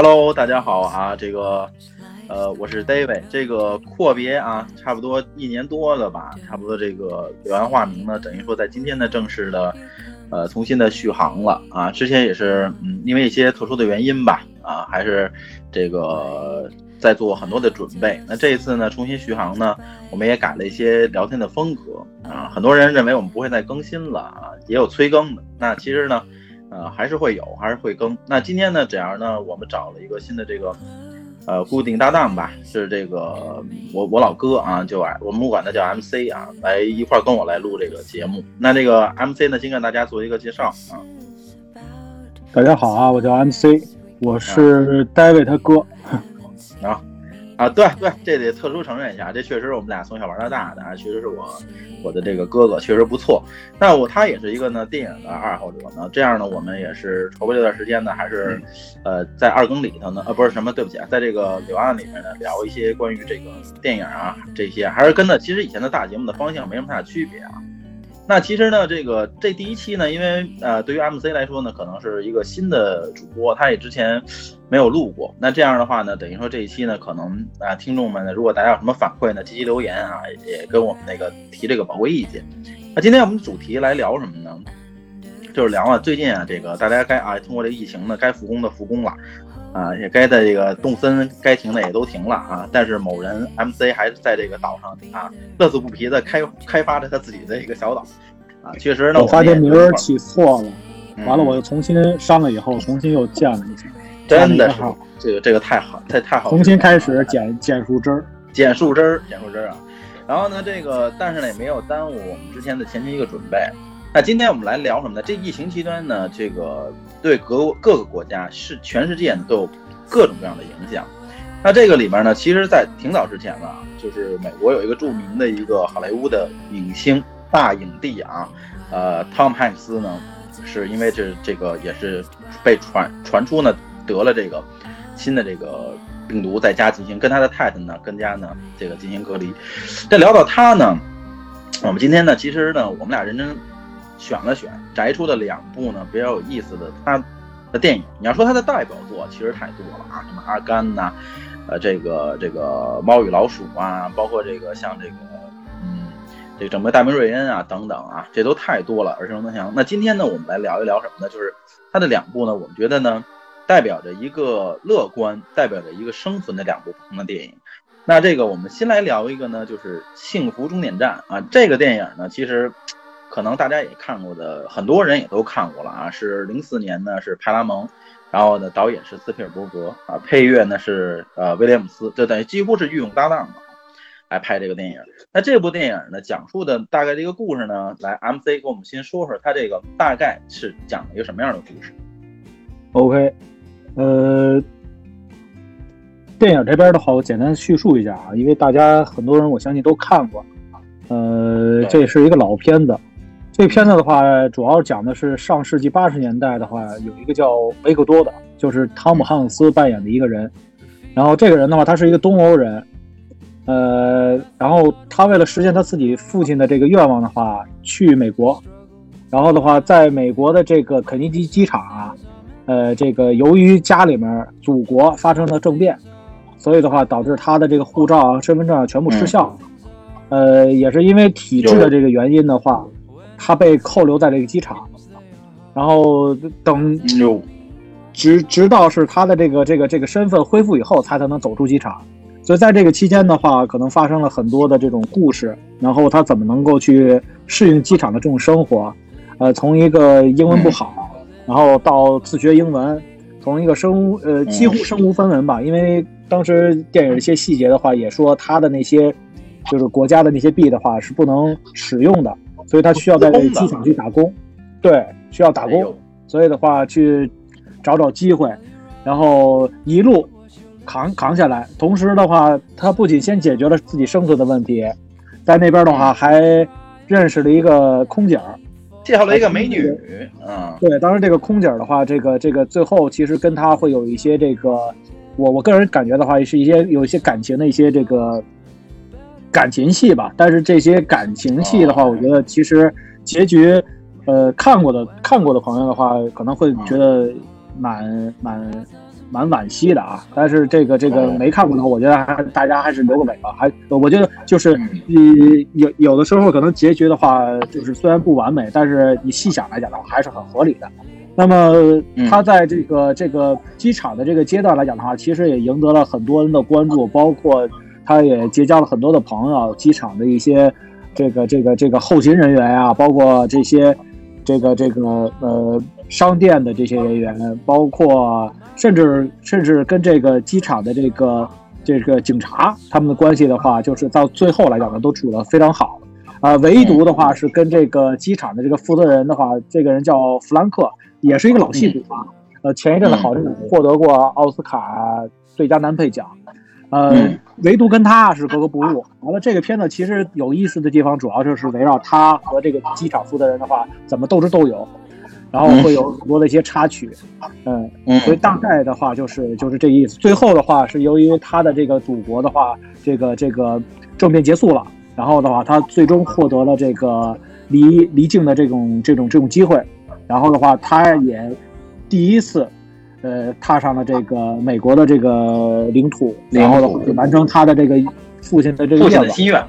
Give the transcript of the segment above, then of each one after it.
哎，Hello，大家好啊，这个，呃，我是 David，这个阔别啊，差不多一年多了吧，差不多这个柳暗花明呢，等于说在今天呢正式的，呃，重新的续航了啊，之前也是，嗯，因为一些特殊的原因吧，啊，还是这个在做很多的准备。那这一次呢，重新续航呢，我们也改了一些聊天的风格啊，很多人认为我们不会再更新了啊，也有催更的，那其实呢。呃，还是会有，还是会更。那今天呢，这样呢，我们找了一个新的这个，呃，固定搭档吧，是这个我我老哥啊，就我们管他叫 MC 啊，来一块跟我来录这个节目。那这个 MC 呢，先跟大家做一个介绍啊。大家好啊，我叫 MC，我是 David 他哥。啊。啊，对对，这得特殊承认一下，这确实是我们俩从小玩到大的啊，确实是我我的这个哥哥，确实不错。那我他也是一个呢电影的爱好者呢，这样呢，我们也是筹备这段时间呢，还是呃在二更里头呢，呃不是什么，对不起啊，在这个柳暗里面呢聊一些关于这个电影啊这些，还是跟呢其实以前的大节目的方向没什么太大区别啊。那其实呢，这个这第一期呢，因为呃，对于 MC 来说呢，可能是一个新的主播，他也之前没有录过。那这样的话呢，等于说这一期呢，可能啊，听众们呢，如果大家有什么反馈呢，积极留言啊，也跟我们那个提这个宝贵意见。那今天我们主题来聊什么呢？就是聊啊，最近啊，这个大家该啊，通过这疫情呢，该复工的复工了。啊，也该在这个动森该停的也都停了啊，但是某人 MC 还在这个岛上啊，乐此不疲的开开发着他自己的一个小岛啊。确实呢，我发现名儿起错了，完了我又重新删了以后，重新又建了一下，真的是这个这个太好太太好，重新开始捡 捡树枝儿，剪树枝儿，剪树枝儿啊。然后呢，这个但是呢也没有耽误我们之前的前期一个准备。那今天我们来聊什么呢？这疫情期间呢，这个对各各个国家是全世界都有各种各样的影响。那这个里面呢，其实，在挺早之前了，就是美国有一个著名的一个好莱坞的影星大影帝啊，呃，汤姆汉克斯呢，是因为这这个也是被传传出呢得了这个新的这个病毒，在家进行跟他的太太呢跟家呢这个进行隔离。这聊到他呢，我们今天呢，其实呢，我们俩认真。选了选，摘出的两部呢比较有意思的他的电影。你要说他的代表作，其实太多了啊，什么阿甘呐，呃，这个这个猫与老鼠啊，包括这个像这个，嗯，这个整个大明瑞恩啊等等啊，这都太多了，耳熟能详。那今天呢，我们来聊一聊什么呢？就是他的两部呢，我们觉得呢，代表着一个乐观，代表着一个生存的两部不同的电影。那这个我们先来聊一个呢，就是《幸福终点站》啊，这个电影呢，其实。可能大家也看过的，很多人也都看过了啊。是零四年呢，是派拉蒙，然后呢，导演是斯皮尔伯格啊，配乐呢是呃威廉姆斯，就等于几乎是御用搭档嘛，来拍这个电影。那这部电影呢，讲述的大概这个故事呢，来 MC 给我们先说说它这个大概是讲了一个什么样的故事。OK，呃，电影这边的话，我简单叙述一下啊，因为大家很多人我相信都看过，呃，这是一个老片子。这片子的话，主要讲的是上世纪八十年代的话，有一个叫维克多的，就是汤姆汉克斯扮演的一个人。然后这个人的话，他是一个东欧人，呃，然后他为了实现他自己父亲的这个愿望的话，去美国。然后的话，在美国的这个肯尼迪机场啊，呃，这个由于家里面祖国发生了政变，所以的话导致他的这个护照啊、身份证啊全部失效。呃，也是因为体制的这个原因的话。他被扣留在这个机场，然后等直直到是他的这个这个这个身份恢复以后，他才能走出机场。所以在这个期间的话，可能发生了很多的这种故事。然后他怎么能够去适应机场的这种生活？呃，从一个英文不好，然后到自学英文，从一个身呃几乎身无分文吧，因为当时电影一些细节的话也说他的那些就是国家的那些币的话是不能使用的。所以他需要在机场去打工，对，需要打工，所以的话去找找机会，然后一路扛扛下来。同时的话，他不仅先解决了自己生存的问题，在那边的话还认识了一个空姐儿，介绍了一个美女。嗯，对，当时这个空姐儿的话，这个这个最后其实跟他会有一些这个，我我个人感觉的话，也是一些有一些感情的一些这个。感情戏吧，但是这些感情戏的话，我觉得其实结局，呃，看过的看过的朋友的话，可能会觉得蛮蛮蛮惋惜的啊。但是这个这个没看过的，我觉得还大家还是留个尾吧。还我觉得就是你有有的时候可能结局的话，就是虽然不完美，但是你细想来讲的话，还是很合理的。那么他在这个这个机场的这个阶段来讲的话，其实也赢得了很多人的关注，包括他也结交了很多的朋友，机场的一些这个这个这个后勤人员啊，包括这些。这个这个呃，商店的这些人员，包括甚至甚至跟这个机场的这个这个警察他们的关系的话，就是到最后来讲呢，都处得非常好。啊，唯独的话是跟这个机场的这个负责人的话，这个人叫弗兰克，也是一个老戏骨啊。呃，前一阵子好像获得过奥斯卡最佳男配奖。呃，唯独跟他是格格不入。完了，这个片子其实有意思的地方，主要就是围绕他和这个机场负责人的话怎么斗智斗勇，然后会有很多的一些插曲。嗯，所以大概的话就是就是这意思。最后的话是由于他的这个祖国的话，这个这个政变结束了，然后的话他最终获得了这个离离境的这种这种这种机会，然后的话他也第一次。呃，踏上了这个美国的这个领土，然后就完成他的这个父亲的这个父亲的心愿。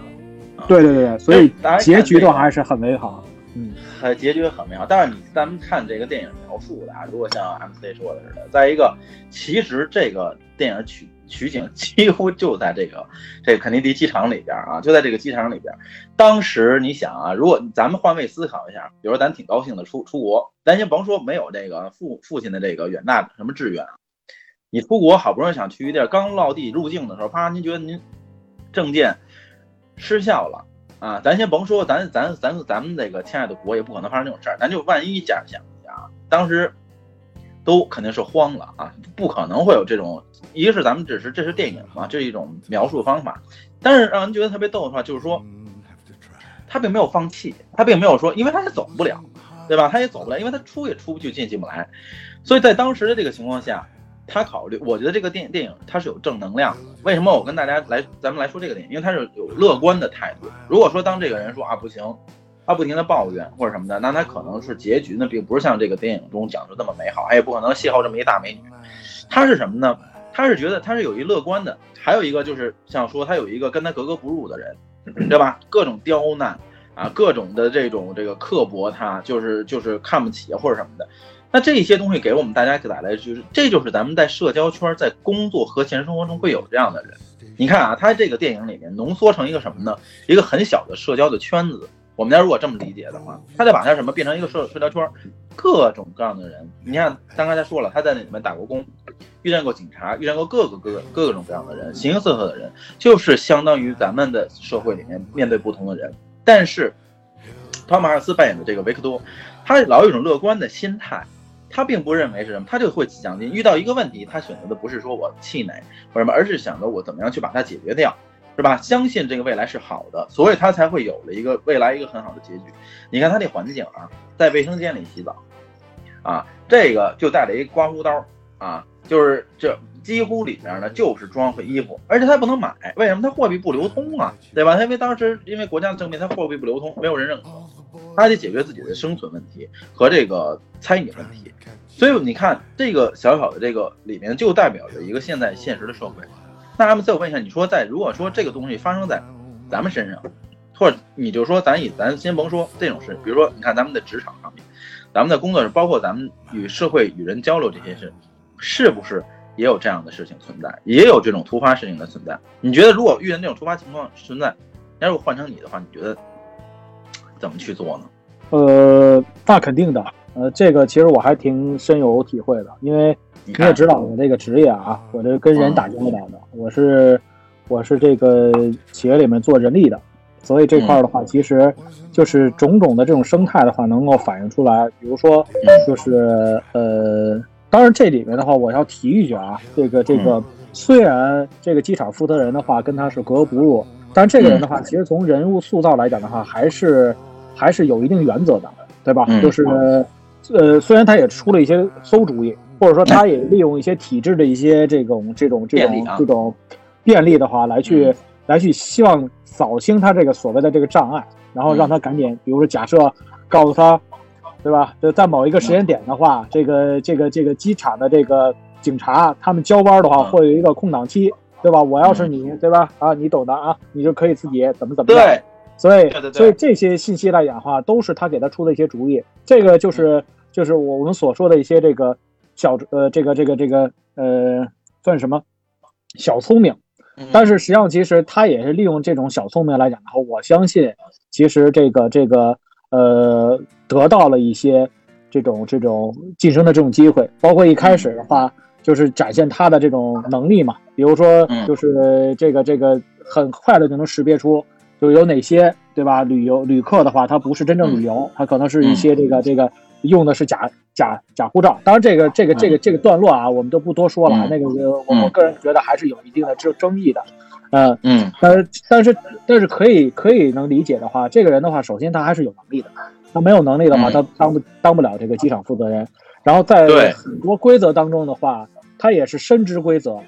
对对对，所以结局的话还是很美好。嗯，结局很美好。但是你咱们看这个电影描述的啊，如果像 MC 说的似的，在一个其实这个电影取。取景几乎就在这个这个肯尼迪机场里边啊，就在这个机场里边。当时你想啊，如果咱们换位思考一下，比如说咱挺高兴的出出国，咱先甭说没有这个父父亲的这个远大什么志愿，你出国好不容易想去一地儿，刚落地入境的时候，啪，您觉得您证件失效了啊？咱先甭说，咱咱咱咱们这个亲爱的国也不可能发生这种事儿，咱就万一假想一下啊，当时。都肯定是慌了啊，不可能会有这种。一个是咱们只是这是电影嘛，这是一种描述方法。但是让人觉得特别逗的话，就是说他并没有放弃，他并没有说，因为他也走不了，对吧？他也走不了，因为他出也出不去，进进不来。所以在当时的这个情况下，他考虑，我觉得这个电电影它是有正能量的。为什么我跟大家来咱们来说这个电影？因为它是有乐观的态度。如果说当这个人说啊不行。他不停的抱怨或者什么的，那他可能是结局呢，并不是像这个电影中讲的那么美好，他也不可能邂逅这么一大美女。他是什么呢？他是觉得他是有一乐观的，还有一个就是像说他有一个跟他格格不入的人，对吧？各种刁难啊，各种的这种这个刻薄，他就是就是看不起或者什么的。那这些东西给我们大家带来就是，这就是咱们在社交圈、在工作和现实生活中会有这样的人。你看啊，他这个电影里面浓缩成一个什么呢？一个很小的社交的圈子。我们家如果这么理解的话，他就把它什么变成一个社社交圈，各种各样的人。你看，刚才说了，他在那里面打过工，遇见过警察，遇见过各个各个各种各样的人，形形色色的人，就是相当于咱们的社会里面面对不同的人。但是，汤马尔斯扮演的这个维克多，他老有一种乐观的心态，他并不认为是什么，他就会想，遇到一个问题，他选择的不是说我气馁或什么，而是想着我怎么样去把它解决掉。是吧？相信这个未来是好的，所以他才会有了一个未来一个很好的结局。你看他那环境啊，在卫生间里洗澡，啊，这个就带了一刮胡刀啊，就是这几乎里面呢就是装和衣服，而且他不能买，为什么？他货币不流通啊，对吧？因为当时因为国家的政变，他货币不流通，没有人认可，他得解决自己的生存问题和这个餐饮问题。所以你看这个小小的这个里面就代表着一个现在现实的社会。那咱们再问一下，你说在如果说这个东西发生在咱们身上，或者你就说咱以咱先甭说这种事，比如说你看咱们的职场上面，咱们的工作是包括咱们与社会与人交流这些事，是不是也有这样的事情存在，也有这种突发事情的存在？你觉得如果遇见这种突发情况存在，那如果换成你的话，你觉得怎么去做呢？呃，那肯定的，呃，这个其实我还挺深有体会的，因为。你也知道我这个职业啊，我这跟人打交道的，我是我是这个企业里面做人力的，所以这块的话，其实就是种种的这种生态的话，能够反映出来。比如说，就是呃，当然这里面的话，我要提一句啊，这个这个虽然这个机场负责人的话跟他是格格不入，但这个人的话，其实从人物塑造来讲的话，还是还是有一定原则的，对吧？就是呃，虽然他也出了一些馊主意。或者说，他也利用一些体制的一些这种这种这种这种便利的话，来去来去希望扫清他这个所谓的这个障碍，然后让他赶紧，比如说假设告诉他，对吧？就在某一个时间点的话，这个这个这个机场的这个警察他们交班的话，嗯会有一个空档期，对吧？我要是你，对吧？啊，你懂的啊，你就可以自己怎么怎么样。对，所以所以这些信息来讲的话，都是他给他出的一些主意。这个就是就是我我们所说的一些这个小呃这个这个这个呃算什么小聪明。嗯但是实际上，其实他也是利用这种小聪明来讲的话，我相信其实这个这个呃得到了一些这种这种晋升的这种机会，包括一开始的话就是展现他的这种能力嘛，比如说嗯就是这个这个很快的就能识别出就有哪些对吧？旅游旅客的话，他不是真正旅游，他可能是一些这个这个用的是假假假护照。当然，这个这个这个这个段落啊，我们就不多说了那个呃我嗯。我个人觉得还是有一定的争争议的，呃，嗯。但是但是但是可以可以能理解的话，这个人的话，首先他还是有能力的，他没有能力的话，嗯。他当不当不了这个机场负责人。然后在很多规则当中的话，他也是深知规则，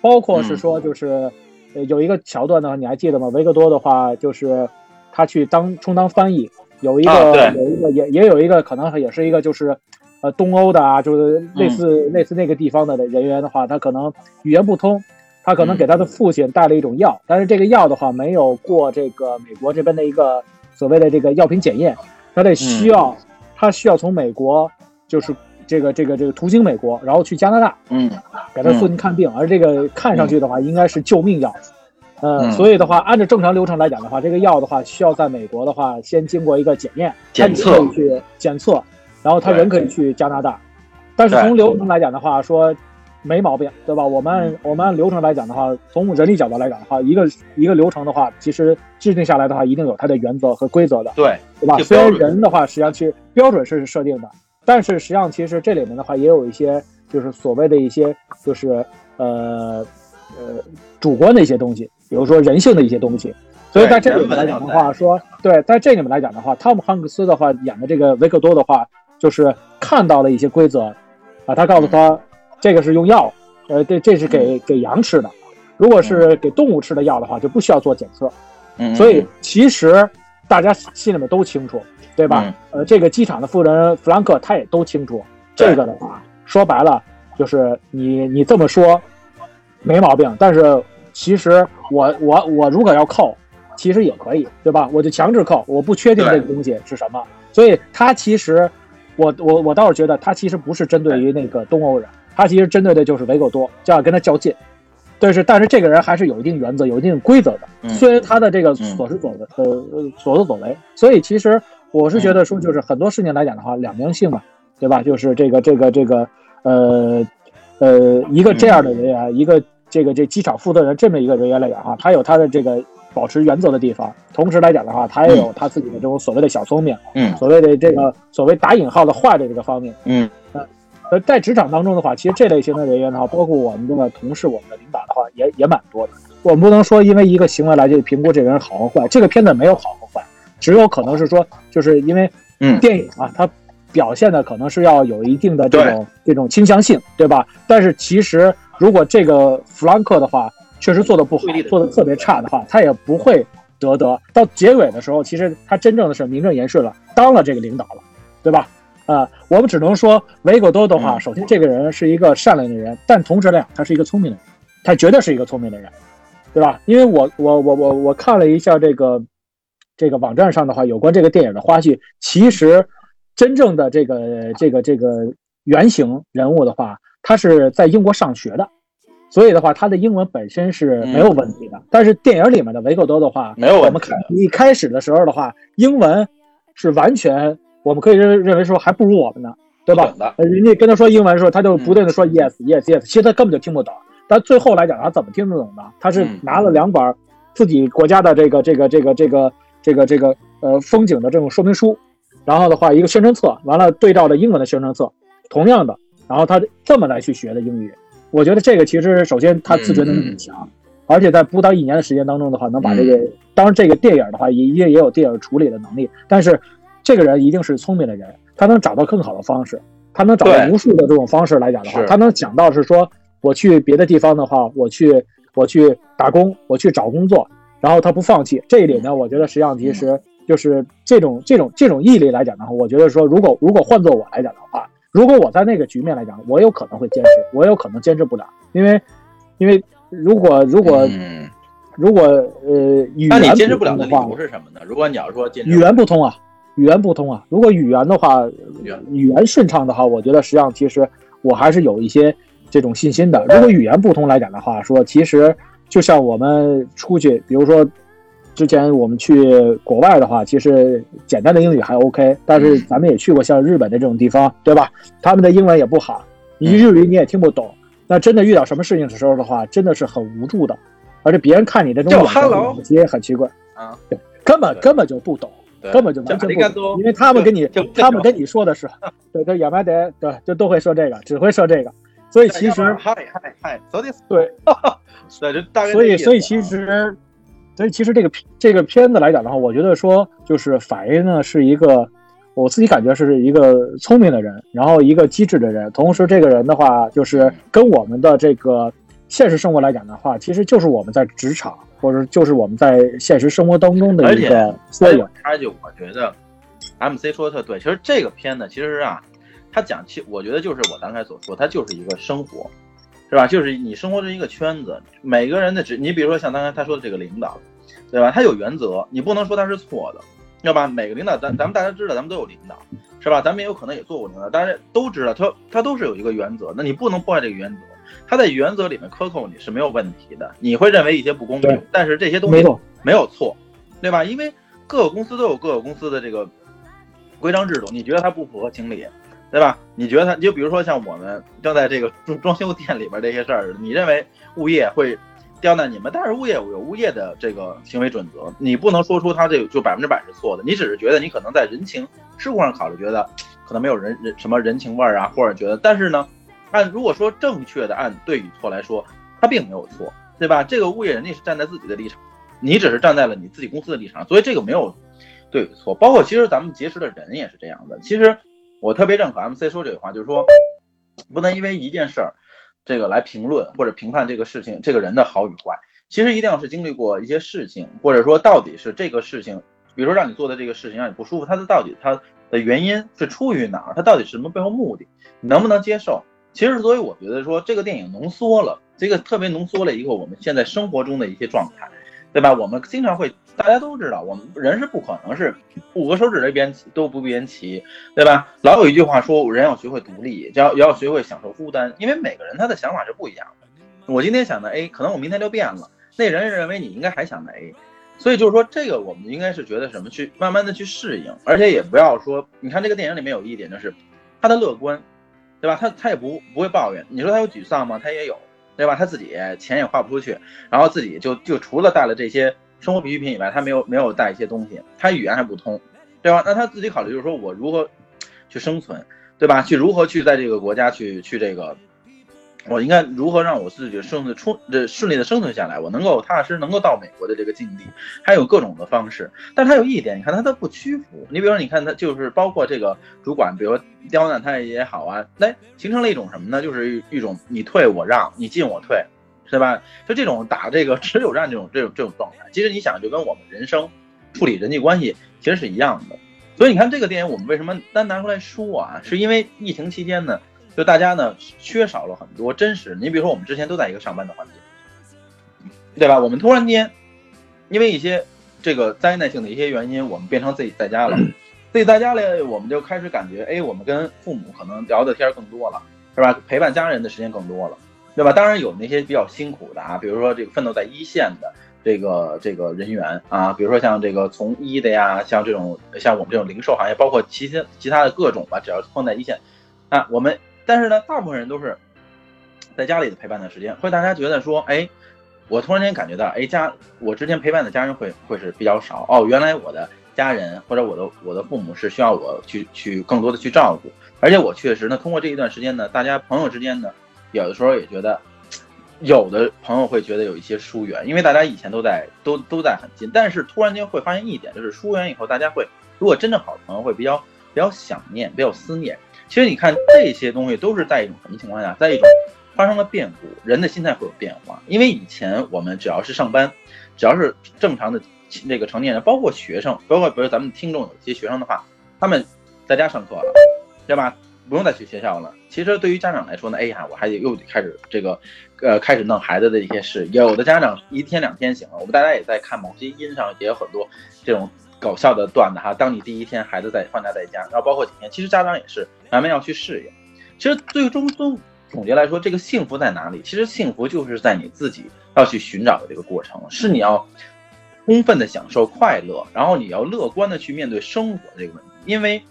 包括是嗯。说就是呃有一个桥段呢，你还记得吗？维克多的话就是他去当充当翻译，有一个、有一个也也有一个可能也是一个就是。呃，东欧的啊，就是类似、嗯类似那个地方的人员的话，他可能语言不通，他可能嗯。给他的父亲带了一种药，但是这个药的话没有过这个美国这边的一个所谓的这个药品检验，他得需要、他需要从美国就是这个这个这个途经美国，然后去加拿大嗯给他父亲看病，而这个看上去的话应该是救命药。呃，嗯。所以的话，按照正常流程来讲的话，这个药的话需要在美国的话先经过一个检验，检测去检测，然后他人可以去加拿大。但是从流程来讲的话，说没毛病，对吧？我们按我们按流程来讲的话，从人力角度来讲的话，一个一个流程的话，其实制定下来的话，一定有它的原则和规则的，对，对吧？虽然人的话，实际上去标准是设定的，但是实际上其实这里面的话，也有一些就是所谓的一些就是呃呃主观的一些东西，比如说人性的一些东西。所以在这里面来讲的话，说对，在这里面来讲的话，汤姆汉克斯的话演的这个维克多的话，就是看到了一些规则，啊，他告诉他这个是用药，呃，这这是给给羊吃的，如果是给动物吃的药的话，就不需要做检测。嗯，所以其实大家心里面都清楚，对吧？嗯。呃，这个机场的负责人弗兰克他也都清楚，这个的话说白了就是你你这么说没毛病，但是其实我我我如果要扣，其实也可以，对吧？我就强制扣，我不确定这个东西是什么，所以他其实我我我倒是觉得他其实不是针对于那个东欧人，他其实针对的就是维狗多，就要跟他较劲。但是，但是这个人还是有一定原则、有一定规则的。嗯虽然他的这个所思所为，呃呃所作所为，所以其实我是觉得说，就是很多事情来讲的话，两面性嘛，对吧？就是这个这个这个呃呃一个这样的人员，一个这个这机场负责人这么一个人员来讲哈，他有他的这个保持原则的地方，同时来讲的话，他也有他自己的这种所谓的小聪明，嗯所谓的这个所谓打引号的坏的这个方面。嗯呃，在职场当中的话，其实这类型的人员的话，包括我们的同事、我们的领导的话，也也蛮多的。我们不能说因为一个行为来去评估这个人好和坏，这个片子没有好和坏，只有可能是说，就是因为嗯电影啊，它表现的可能是要有一定的这种这种倾向性，对吧？但是其实如果这个弗兰克的话确实做的不好做的特别差的话，他也不会得得。到结尾的时候，其实他真正的是名正言顺了，当了这个领导了，对吧？啊、我们只能说维果多的话，嗯首先这个人是一个善良的人，但同时来讲，他是一个聪明的人，他绝对是一个聪明的人，对吧？因为我我我我我看了一下这个这个网站上的话，有关这个电影的花絮，其实真正的这个这个这个原型人物的话，他是在英国上学的，所以的话，他的英文本身是没有问题的。但是电影里面的维克多的话，没有问题我们看一开始的时候的话，英文是完全我们可以认认为说还不如我们呢，对吧人家跟他说英文的时候，他就不断的说 yes yes yes，其实他根本就听不懂。但最后来讲，他怎么听得懂呢？他是嗯拿了两本自己国家的这个这个这个这个这个这个呃风景的这种说明书，然后的话一个宣传册，完了对照着英文的宣传册，同样的，然后他这么来去学的英语。我觉得这个其实首先他自觉能力很强，而且在不到一年的时间当中的话，能把这个，当然这个电影的话也也也有电影处理的能力，但是这个人一定是聪明的人，他能找到更好的方式，他能找到无数的这种方式来讲的话，他能想到是说我去别的地方的话，我去我去打工，我去找工作，然后他不放弃。这一点呢，我觉得实际上其实就是这种这种这种毅力来讲的话，我觉得说如果如果换做我来讲的话，如果我在那个局面来讲，我有可能会坚持，我有可能坚持不了，因为因为如果如果如果呃语言坚持不了的话，是什么呢？如果你要说语言不通啊，语言不通啊，如果语言的话，语言顺畅的话，我觉得实际上其实我还是有一些这种信心的。如果语言不通来讲的话，说其实就像我们出去，比如说。之前我们去国外的话，其实简单的英语还 OK，但是咱们也去过像日本的这种地方，对吧？他们的英文也不好，你日语你也听不懂。那真的遇到什么事情的时候的话，真的是很无助的。而且别人看你这种眼神，其实也很奇怪啊，对，根本根本就不懂，根本就完全不懂，因为他们跟你他们跟你说的是，对，这亚麻得对，就都会说这个，只会说这个。所以其实嗨嗨嗨，对，所以所以其实。所以其实这个这个片子来讲的话，我觉得说就是法医呢是一个，我自己感觉是一个聪明的人，然后一个机智的人，同时这个人的话就是跟我们的这个现实生活来讲的话，其实就是我们在职场或者就是我们在现实生活当中的一个缩影。他就我觉得，MC 说的特对，其实这个片子其实啊，他讲其我觉得就是我刚才所说，他就是一个生活，是吧？就是你生活这一个圈子，每个人的职，你比如说像刚才他说的这个领导。对吧？他有原则，你不能说他是错的，要吧？每个领导，咱咱们大家知道，咱们都有领导，是吧？咱们也有可能也做过领导，大家都知道，他他都是有一个原则，那你不能破坏这个原则。他在原则里面克扣你是没有问题的，你会认为一些不公平，但是这些东西没有错，对吧？因为各个公司都有各个公司的这个规章制度，你觉得它不符合情理，对吧？你觉得他，就比如说像我们正在这个装装修店里边这些事儿，你认为物业会？刁难你们，但是物业有物业的这个行为准则，你不能说出他这就百分之百是错的，你只是觉得你可能在人情世故上考虑，觉得可能没有人人什么人情味儿啊，或者觉得，但是呢，按如果说正确的按对与错来说，他并没有错，对吧？这个物业人家是站在自己的立场，你只是站在了你自己公司的立场，所以这个没有对与错。包括其实咱们结识的人也是这样的。其实我特别认可 MC 说这句话，就是说不能因为一件事儿。这个来评论或者评判这个事情，这个人的好与坏，其实一定要是经历过一些事情，或者说到底是这个事情，比如说让你做的这个事情让你不舒服，它的到底它的原因是出于哪儿？它到底是什么背后目的？你能不能接受？其实，所以我觉得说这个电影浓缩了这个特别浓缩了一个我们现在生活中的一些状态。对吧？我们经常会，大家都知道，我们人是不可能是五个手指这边都不边齐，对吧？老有一句话说，人要学会独立，要要学会享受孤单，因为每个人他的想法是不一样的。我今天想的 A，可能我明天就变了，那人认为你应该还想的 A，所以就是说，这个我们应该是觉得什么，去慢慢的去适应，而且也不要说，你看这个电影里面有一点就是，他的乐观，对吧？他他也不不会抱怨，你说他有沮丧吗？他也有。对吧？他自己钱也花不出去，然后自己就就除了带了这些生活必需品以外，他没有没有带一些东西，他语言还不通，对吧？那他自己考虑就是说我如何去生存，对吧？去如何去在这个国家去去这个。我应该如何让我自己生存出这顺利的生存下来？我能够踏踏实实能够到美国的这个境地，还有各种的方式。但他有一点，你看他都不屈服。你比如说，你看他就是包括这个主管，比如说刁难他也好啊，来形成了一种什么呢？就是一种你退我让，你进我退，是吧？就这种打这个 持久战这种这种这种状态。其实你想，就跟我们人生处理人际关系其实是一样的。所以你看这个电影，我们为什么单拿出来说啊？是因为疫情期间呢？就大家呢缺少了很多真实。你比如说，我们之前都在一个上班的环境，对吧？我们突然间因为一些这个灾难性的一些原因，我们变成自己在家了。自己在家里，我们就开始感觉，哎，我们跟父母可能聊的天更多了，是吧？陪伴家人的时间更多了，对吧？当然有那些比较辛苦的啊，比如说这个奋斗在一线的这个这个人员啊，比如说像这个从医的呀，像这种像我们这种零售行业，包括其他其他的各种吧，只要放在一线那，我们。但是呢，大部分人都是在家里的陪伴的时间，会大家觉得说，哎，我突然间感觉到，哎，家我之前陪伴的家人会会是比较少哦，原来我的家人或者我的我的父母是需要我去去更多的去照顾，而且我确实呢，通过这一段时间呢，大家朋友之间呢，有的时候也觉得，有的朋友会觉得有一些疏远，因为大家以前都在都都在很近，但是突然间会发现一点，就是疏远以后，大家会如果真正好的朋友会比较比较想念，比较思念。其实你看这些东西都是在一种什么情况下，在一种发生了变故，人的心态会有变化。因为以前我们只要是上班，只要是正常的那个成年人，包括学生，包括比如咱们听众有些学生的话，他们在家上课了，对吧？不用再去学校了。其实对于家长来说呢，哎呀，我还得又得开始这个，呃，开始弄孩子的一些事。有的家长一天两天行了，我们大家也在看某些音上也有很多这种搞笑的段子哈。当你第一天孩子在放假在家，然后包括几天，其实家长也是咱们要去适应。其实最终总总结来说，这个幸福在哪里？其实幸福就是在你自己要去寻找的这个过程，是你要充分的享受快乐，然后你要乐观的去面对生活这个问题，因为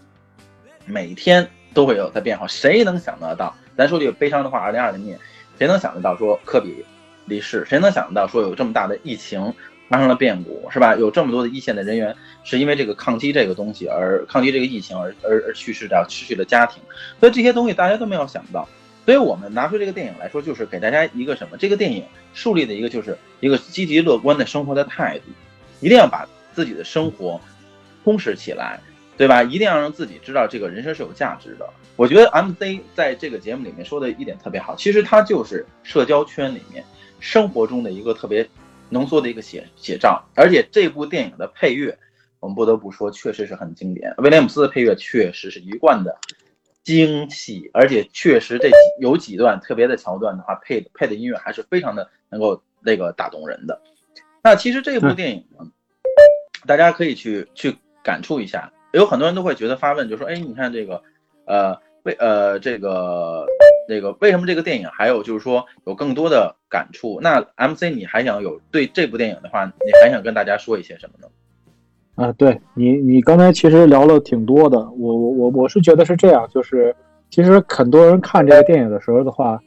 每天。都会有在变化，谁能想得到？咱说句悲伤的话，二零二零年，谁能想得到说科比离世？谁能想得到说有这么大的疫情发生了变故，是吧？有这么多的一线的人员是因为这个抗击这个东西而抗击这个疫情而而而去世的，失去了家庭，所以这些东西大家都没有想到。所以我们拿出这个电影来说，就是给大家一个什么？这个电影树立的一个就是一个积极乐观的生活的态度，一定要把自己的生活充实起来。对吧？一定要让自己知道这个人生是有价值的。我觉得 MC 在这个节目里面说的一点特别好，其实他就是社交圈里面生活中的一个特别浓缩的一个写写照。而且这部电影的配乐，我们不得不说，确实是很经典。威廉姆斯的配乐确实是一贯的精细，而且确实这有几段特别的桥段的话，配配的音乐还是非常的能够那个打动人的。那其实这部电影呢，大家可以去去感触一下。有很多人都会觉得发问，就说：“哎，你看这个，呃，为呃这个这个为什么这个电影还有就是说有更多的感触？那 MC 你还想有对这部电影的话，你还想跟大家说一些什么呢？”啊，对你，你刚才其实聊了挺多的。我我我我是觉得是这样，就是其实很多人看这个电影的时候的话，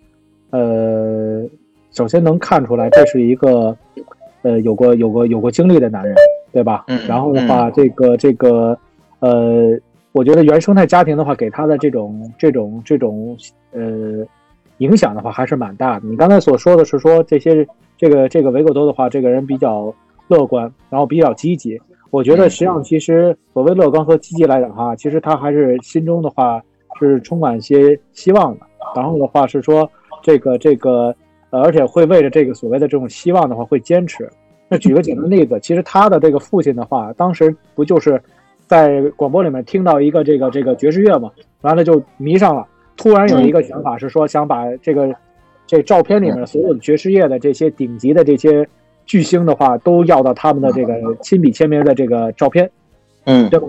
呃，首先能看出来这是一个呃有过有过有过经历的男人，对吧？嗯。然后的话，这个这个。呃，我觉得原生态家庭的话，给他的这种这种这种呃影响的话，还是蛮大的。你刚才所说的是说这些这个这个维果多的话，这个人比较乐观，然后比较积极。我觉得实际上其实所谓乐观和积极来讲哈，其实他还是心中的话是充满一些希望的。然后的话是说这个这个呃，而且会为了这个所谓的这种希望的话会坚持。那举个简单例子，其实他的这个父亲的话，当时不就是。在广播里面听到一个这个这个爵士乐嘛，完了就迷上了。突然有一个想法是说，想把这个这照片里面所有的爵士乐的这些顶级的这些巨星的话，都要到他们的这个亲笔签名的这个照片，嗯，对吧？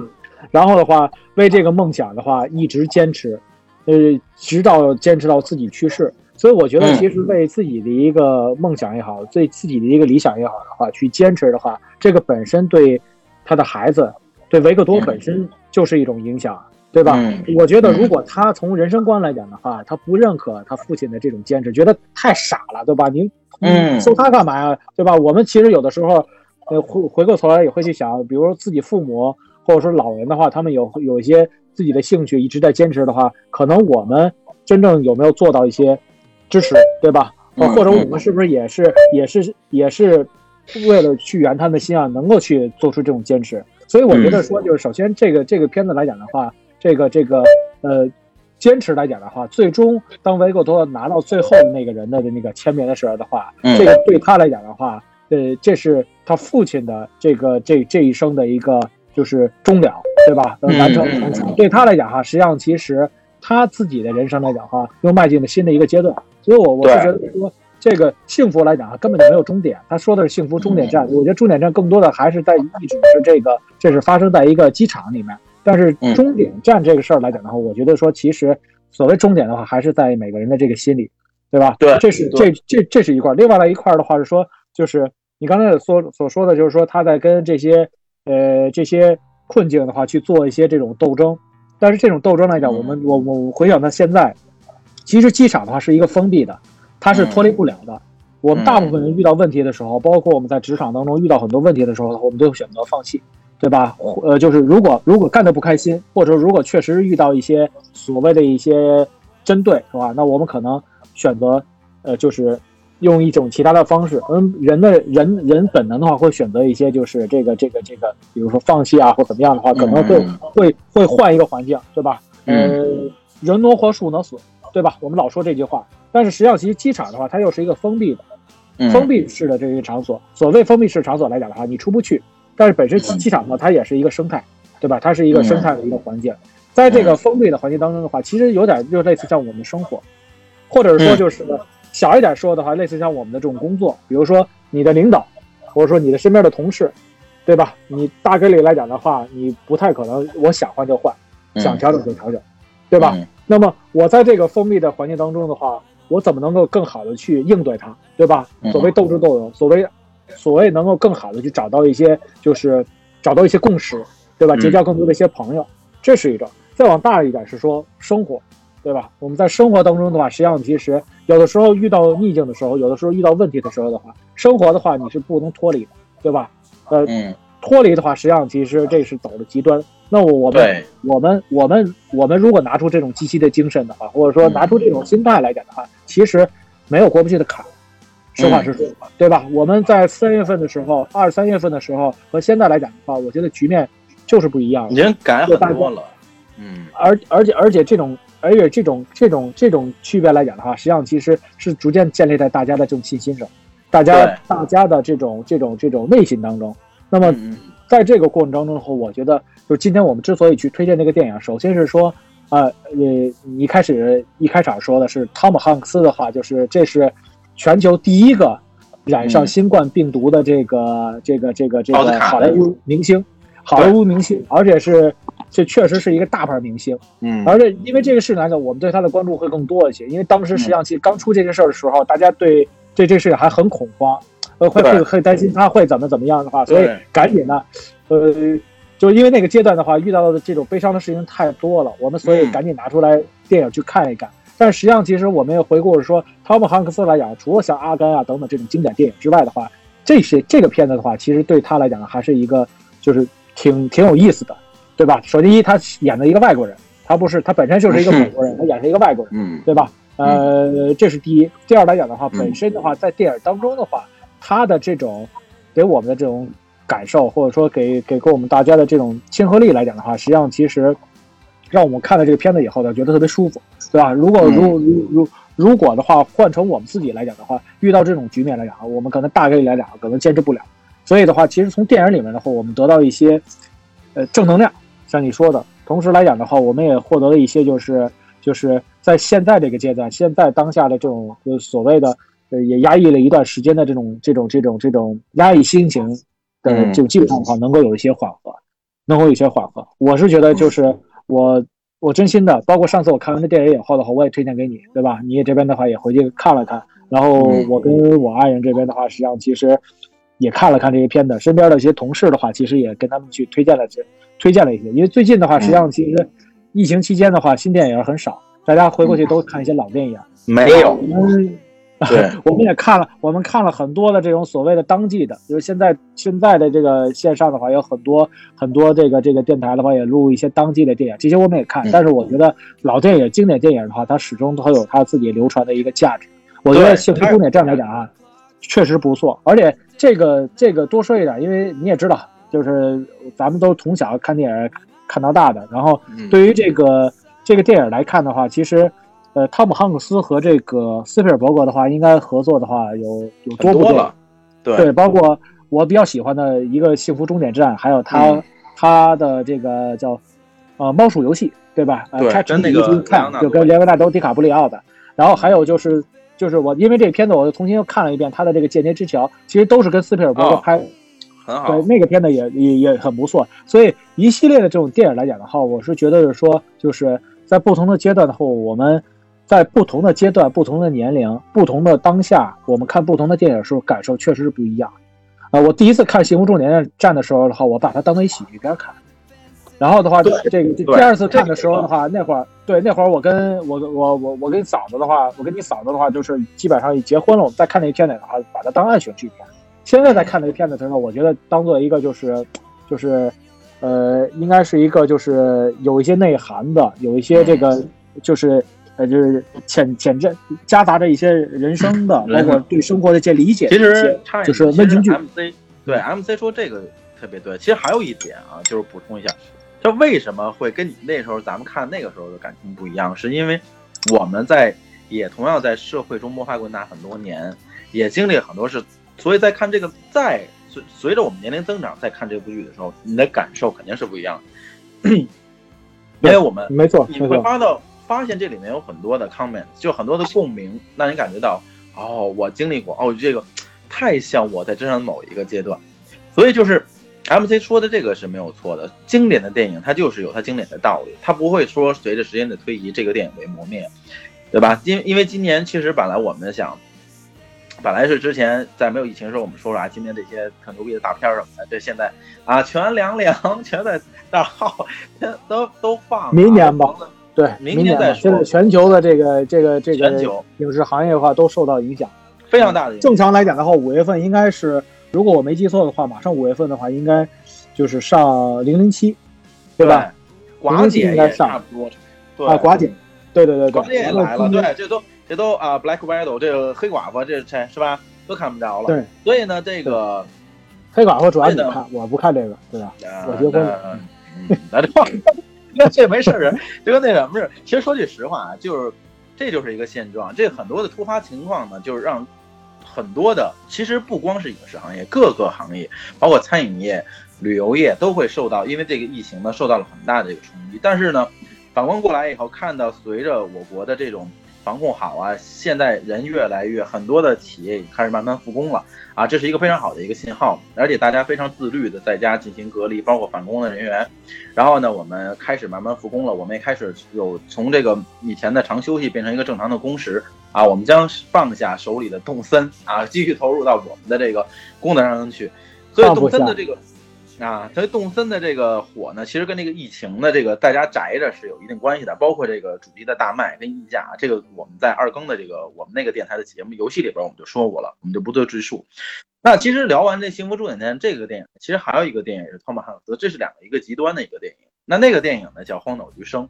然后的话，为这个梦想的话一直坚持，呃，直到坚持到自己去世。所以我觉得，其实为自己的一个梦想也好，对自己的一个理想也好的话，去坚持的话，这个本身对他的孩子。对维克多本身就是一种影响，对吧？我觉得如果他从人生观来讲的话，他不认可他父亲的这种坚持，觉得太傻了，对吧？您嗯，搜他干嘛呀，对吧？我们其实有的时候，呃，回回过头来也会去想，比如说自己父母或者说老人的话，他们有有一些自己的兴趣一直在坚持的话，可能我们真正有没有做到一些支持，对吧？或者我们是不是也是也是也是为了去圆他们的心啊，能够去做出这种坚持？所以我觉得说，就是首先这个这个片子来讲的话，这个这个呃，坚持来讲的话，最终当维克托拿到最后的那个人的那个签名的时候的话，这个对他来讲的话，呃，这是他父亲的这个这这一生的一个就是终了，对吧？完成对他来讲哈，实际上其实他自己的人生来讲哈，又迈进了新的一个阶段。所以，我我是觉得说。这个幸福来讲啊，根本就没有终点。他说的是幸福终点站，我觉得终点站更多的还是在一直是这个，这是发生在一个机场里面。但是终点站这个事儿来讲的话，我觉得说其实所谓终点的话，还是在每个人的这个心里，对吧？对，这是这这这是一块。另外来一块的话是说，就是你刚才所所说的，就是说他在跟这些呃这些困境的话去做一些这种斗争。但是这种斗争来讲，我们我我回想到现在，其实机场的话是一个封闭的。它是脱离不了的。我们大部分人遇到问题的时候，包括我们在职场当中遇到很多问题的时候，我们都会选择放弃，对吧？呃，就是如果如果干得不开心，或者如果确实遇到一些所谓的一些针对，是吧？那我们可能选择，呃，就是用一种其他的方式。嗯，人的人人本能的话会选择一些，就是这个这个这个，比如说放弃啊，或怎么样的话，可能会会会换一个环境，对吧？呃，人挪活，树挪死，对吧？我们老说这句话。但是实际上，其实机场的话，它又是一个封闭的、封闭式的这个场所。所谓封闭式场所来讲的话，你出不去。但是本身机场呢，它也是一个生态，对吧？它是一个生态的一个环境。在这个封闭的环境当中的话，其实有点就类似像我们生活，或者说就是小一点说的话，类似像我们的这种工作，比如说你的领导，或者说你的身边的同事，对吧？你大概率来讲的话，你不太可能我想换就换，想调整就调整，对吧？那么我在这个封闭的环境当中的话，我怎么能够更好的去应对它，对吧？所谓斗智斗勇，所谓所谓能够更好的去找到一些就是找到一些共识，对吧？结交更多的一些朋友，这是一种。再往大一点是说生活，对吧？我们在生活当中的话，实际上其实有的时候遇到逆境的时候，有的时候遇到问题的时候的话，生活的话你是不能脱离的，对吧？呃，脱离的话，实际上其实这是走的极端。那我我们我们我们我们如果拿出这种积极的精神的话，或者说拿出这种心态来讲的话，其实没有过不去的坎。实话实说，对吧？我们在三月份的时候，二三月份的时候和现在来讲的话，我觉得局面就是不一样。已经改很多了。嗯，而而且而且这种而且这种这种这种区别来讲的话，实际上其实是逐渐建立在大家的这种信心上，大家大家的这种这种这种内心当中。那么在这个过程当中的话，我觉得就今天我们之所以去推荐这个电影，首先是说，呃，你一开始一开场说的是汤姆汉克斯的话，就是这是全球第一个染上新冠病毒的这个这个这个这个好莱坞明星，好莱坞明星，而且是。这确实是一个大牌明星，嗯，而且因为这个事情来讲，我们对他的关注会更多一些。因为当时实际上其实刚出这件事儿的时候，大家对对这事情还很恐慌，呃，会会会担心他会怎么怎么样的话，所以赶紧的，呃，就因为那个阶段的话，遇到的这种悲伤的事情太多了，我们所以赶紧拿出来电影去看一看。但实际上，其实我们也回顾说，汤姆汉克斯来讲，除了像《阿甘》啊等等这种经典电影之外的话，这些这个片子的话，其实对他来讲还是一个就是挺挺有意思的。对吧？首先一，他演的一个外国人，他不是他本身就是一个美国人，他演是一个外国人，嗯，对吧？呃，这是第一。第二来讲的话，本身的话，在电影当中的话，他的这种给我们的这种感受，或者说给给给我们大家的这种亲和力来讲的话，实际上其实让我们看了这个片子以后呢，觉得特别舒服，对吧？如果如如如如果的话，换成我们自己来讲的话，遇到这种局面来讲，我们可能大概率来讲可能坚持不了。所以的话，其实从电影里面的话，我们得到一些呃正能量。像你说的，同时来讲的话，我们也获得了一些，就是就是在现在这个阶段，现在当下的这种就所谓的，呃，也压抑了一段时间的这种这种这种这种压抑心情的这种基本状况，能够有一些缓和，能够有一些缓和。我是觉得，就是我我真心的，包括上次我看完这电影以后的话，我也推荐给你，对吧？你也这边的话也回去看了看，然后我跟我爱人这边的话，实际上其实也看了看这些片子，身边的一些同事的话，其实也跟他们去推荐了这。推荐了一些，因为最近的话，实际上其实疫情期间的话，新电影很少，大家回过去都看一些老电影。没有，对，我们也看了，我们看了很多的这种所谓的当季的，就是现在现在的这个线上的话，有很多很多这个这个电台的话也录一些当季的电影，这些我们也看。但是我觉得老电影、经典电影的话，它始终都有它自己流传的一个价值。我觉得《幸福终点站》来讲啊，确实不错。而且这个这个多说一点，因为你也知道。就是咱们都从小看电影看到大的，然后对于这个这个电影来看的话，其实，呃，汤姆汉克斯和这个斯皮尔伯格的话，应该合作的话有有多部了，对，包括我比较喜欢的一个《幸福终点站》，还有他他的这个叫呃《猫鼠游戏》，对吧？对，跟那个看就跟连维纳多·迪卡布里奥的，然后还有就是就是我因为这片子我又重新又看了一遍他的这个《间谍之桥》，其实都是跟斯皮尔伯格拍。对那个片子也也也很不错，所以一系列的这种电影来讲的话，我是觉得是说，就是在不同的阶段的话，我们在不同的阶段、不同的年龄、不同的当下，我们看不同的电影的时候感受确实是不一样。啊，我第一次看《幸福重点站》的时候的话，我把它当成喜剧片看。然后的话，这个第二次看的时候的话，那会儿对那会儿我跟我我我我跟嫂子的话，我跟你嫂子的话，就是基本上结婚了，我们再看那片子的话，把它当爱情剧片。现在在看那个片子的时候，我觉得当做一个就是，就是，呃，应该是一个就是有一些内涵的，有一些这个就是呃就是潜潜着夹杂着一些人生的，包括对生活的一些理解。其实就是温情剧。MC 对 MC 说这个特别对。其实还有一点啊，就是补充一下，就为什么会跟你那时候咱们看那个时候的感情不一样，是因为我们在也同样在社会中摸爬滚打很多年，也经历很多事。所以在看这个，在随随着我们年龄增长，在看这部剧的时候，你的感受肯定是不一样的。因为我们没错，你会发到发现这里面有很多的 comment，就很多的共鸣，让你感觉到哦，我经历过，哦，这个太像我在真上某一个阶段，所以就是 MC 说的这个是没有错的，经典的电影它就是有它经典的道理，它不会说随着时间的推移，这个电影被磨灭，对吧？因因为今年其实本来我们想。本来是之前在没有疫情的时候，我们说说啊，今年这些很牛逼的大片什么的，这现在啊全凉凉，全在大号，都都放。明年吧，对，明年再说。现在全球的这个这个这个影视行业的话都受到影响，非常大的影响。正常来讲的话，五月份应该是，如果我没记错的话，马上五月份的话，应该就是上零零七，对吧？寡姐应该上，啊，寡姐，对对对对，寡姐也来了，对，这都。这都啊，Black Widow 这个黑寡妇，这这是吧？都看不着了。对，所以呢，这个黑寡妇主要你看，我不看这个，对吧？我结婚。嗯，那 这没事儿，就跟那什么似的。其实说句实话啊，就是这就是一个现状。这很多的突发情况呢，就是让很多的，其实不光是影视行业，各个行业，包括餐饮业、旅游业，都会受到因为这个疫情呢，受到了很大的一个冲击。但是呢，反观过来以后，看到随着我国的这种。防控好啊！现在人越来越，很多的企业开始慢慢复工了啊，这是一个非常好的一个信号。而且大家非常自律的在家进行隔离，包括返工的人员。然后呢，我们开始慢慢复工了，我们也开始有从这个以前的长休息变成一个正常的工时啊。我们将放下手里的动森啊，继续投入到我们的这个功能上去。所以动森的这个。啊，所以动森的这个火呢，其实跟这个疫情的这个在家宅着是有一定关系的，包括这个主机的大卖跟溢价，这个我们在二更的这个我们那个电台的节目游戏里边我们就说过了，我们就不做赘述。那其实聊完这《幸福终点站》这个电影，其实还有一个电影是汤姆汉克斯，这是两个一个极端的一个电影。那那个电影呢叫《荒岛余生》。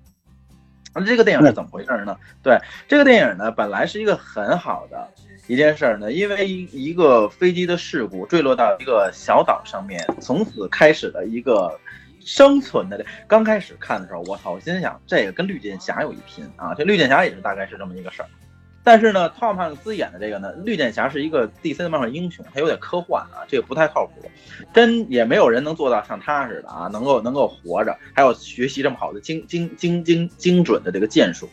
那这个电影是怎么回事呢？对，这个电影呢本来是一个很好的。一件事儿呢，因为一个飞机的事故坠落到一个小岛上面，从此开始了一个生存的。刚开始看的时候，我操，我心想这个跟绿箭侠有一拼啊！这绿箭侠也是大概是这么一个事儿。但是呢，汤姆汉克斯演的这个呢，绿箭侠是一个 DC 的漫画英雄，他有点科幻啊，这个不太靠谱，真也没有人能做到像他似的啊，能够能够活着，还有学习这么好的精精精精精准的这个剑术。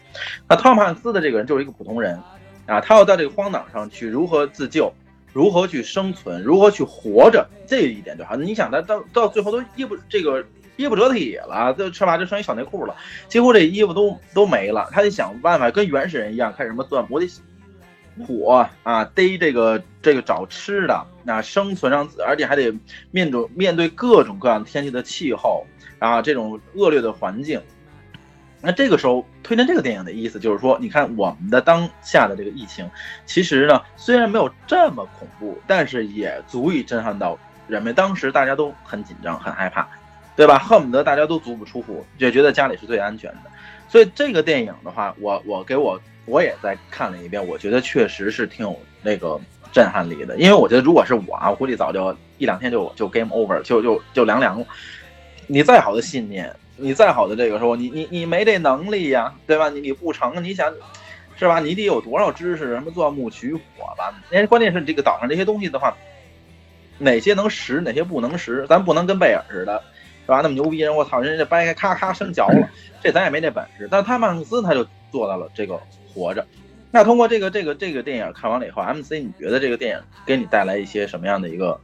那汤姆汉克斯的这个人就是一个普通人。啊，他要到这个荒岛上去如何自救，如何去生存，如何去活着，这一点就好。你想，他到到最后都衣不这个衣不遮体了，这是吧？就剩一小内裤了，几乎这衣服都都没了。他得想办法跟原始人一样，开始什么钻，我得火啊，逮这个这个找吃的，那生存上，而且还得面对面对各种各样天气的气候啊，这种恶劣的环境。那这个时候推荐这个电影的意思就是说，你看我们的当下的这个疫情，其实呢虽然没有这么恐怖，但是也足以震撼到人们。当时大家都很紧张、很害怕，对吧？恨不得大家都足不出户，就觉得家里是最安全的。所以这个电影的话，我我给我我也再看了一遍，我觉得确实是挺有那个震撼力的。因为我觉得如果是我啊，我估计早就一两天就就 game over，就就就凉凉了。你再好的信念。你再好的这个时候，你你你没这能力呀，对吧？你你不成，你想，是吧？你得有多少知识？什么钻木取火吧？为关键是这个岛上这些东西的话，哪些能识，哪些不能识？咱不能跟贝尔似的，是吧？那么牛逼人，我操，人家掰开咔咔生嚼了，这咱也没这本事。但他曼克斯他就做到了这个活着。那通过这个这个这个电影看完了以后，MC，你觉得这个电影给你带来一些什么样的一个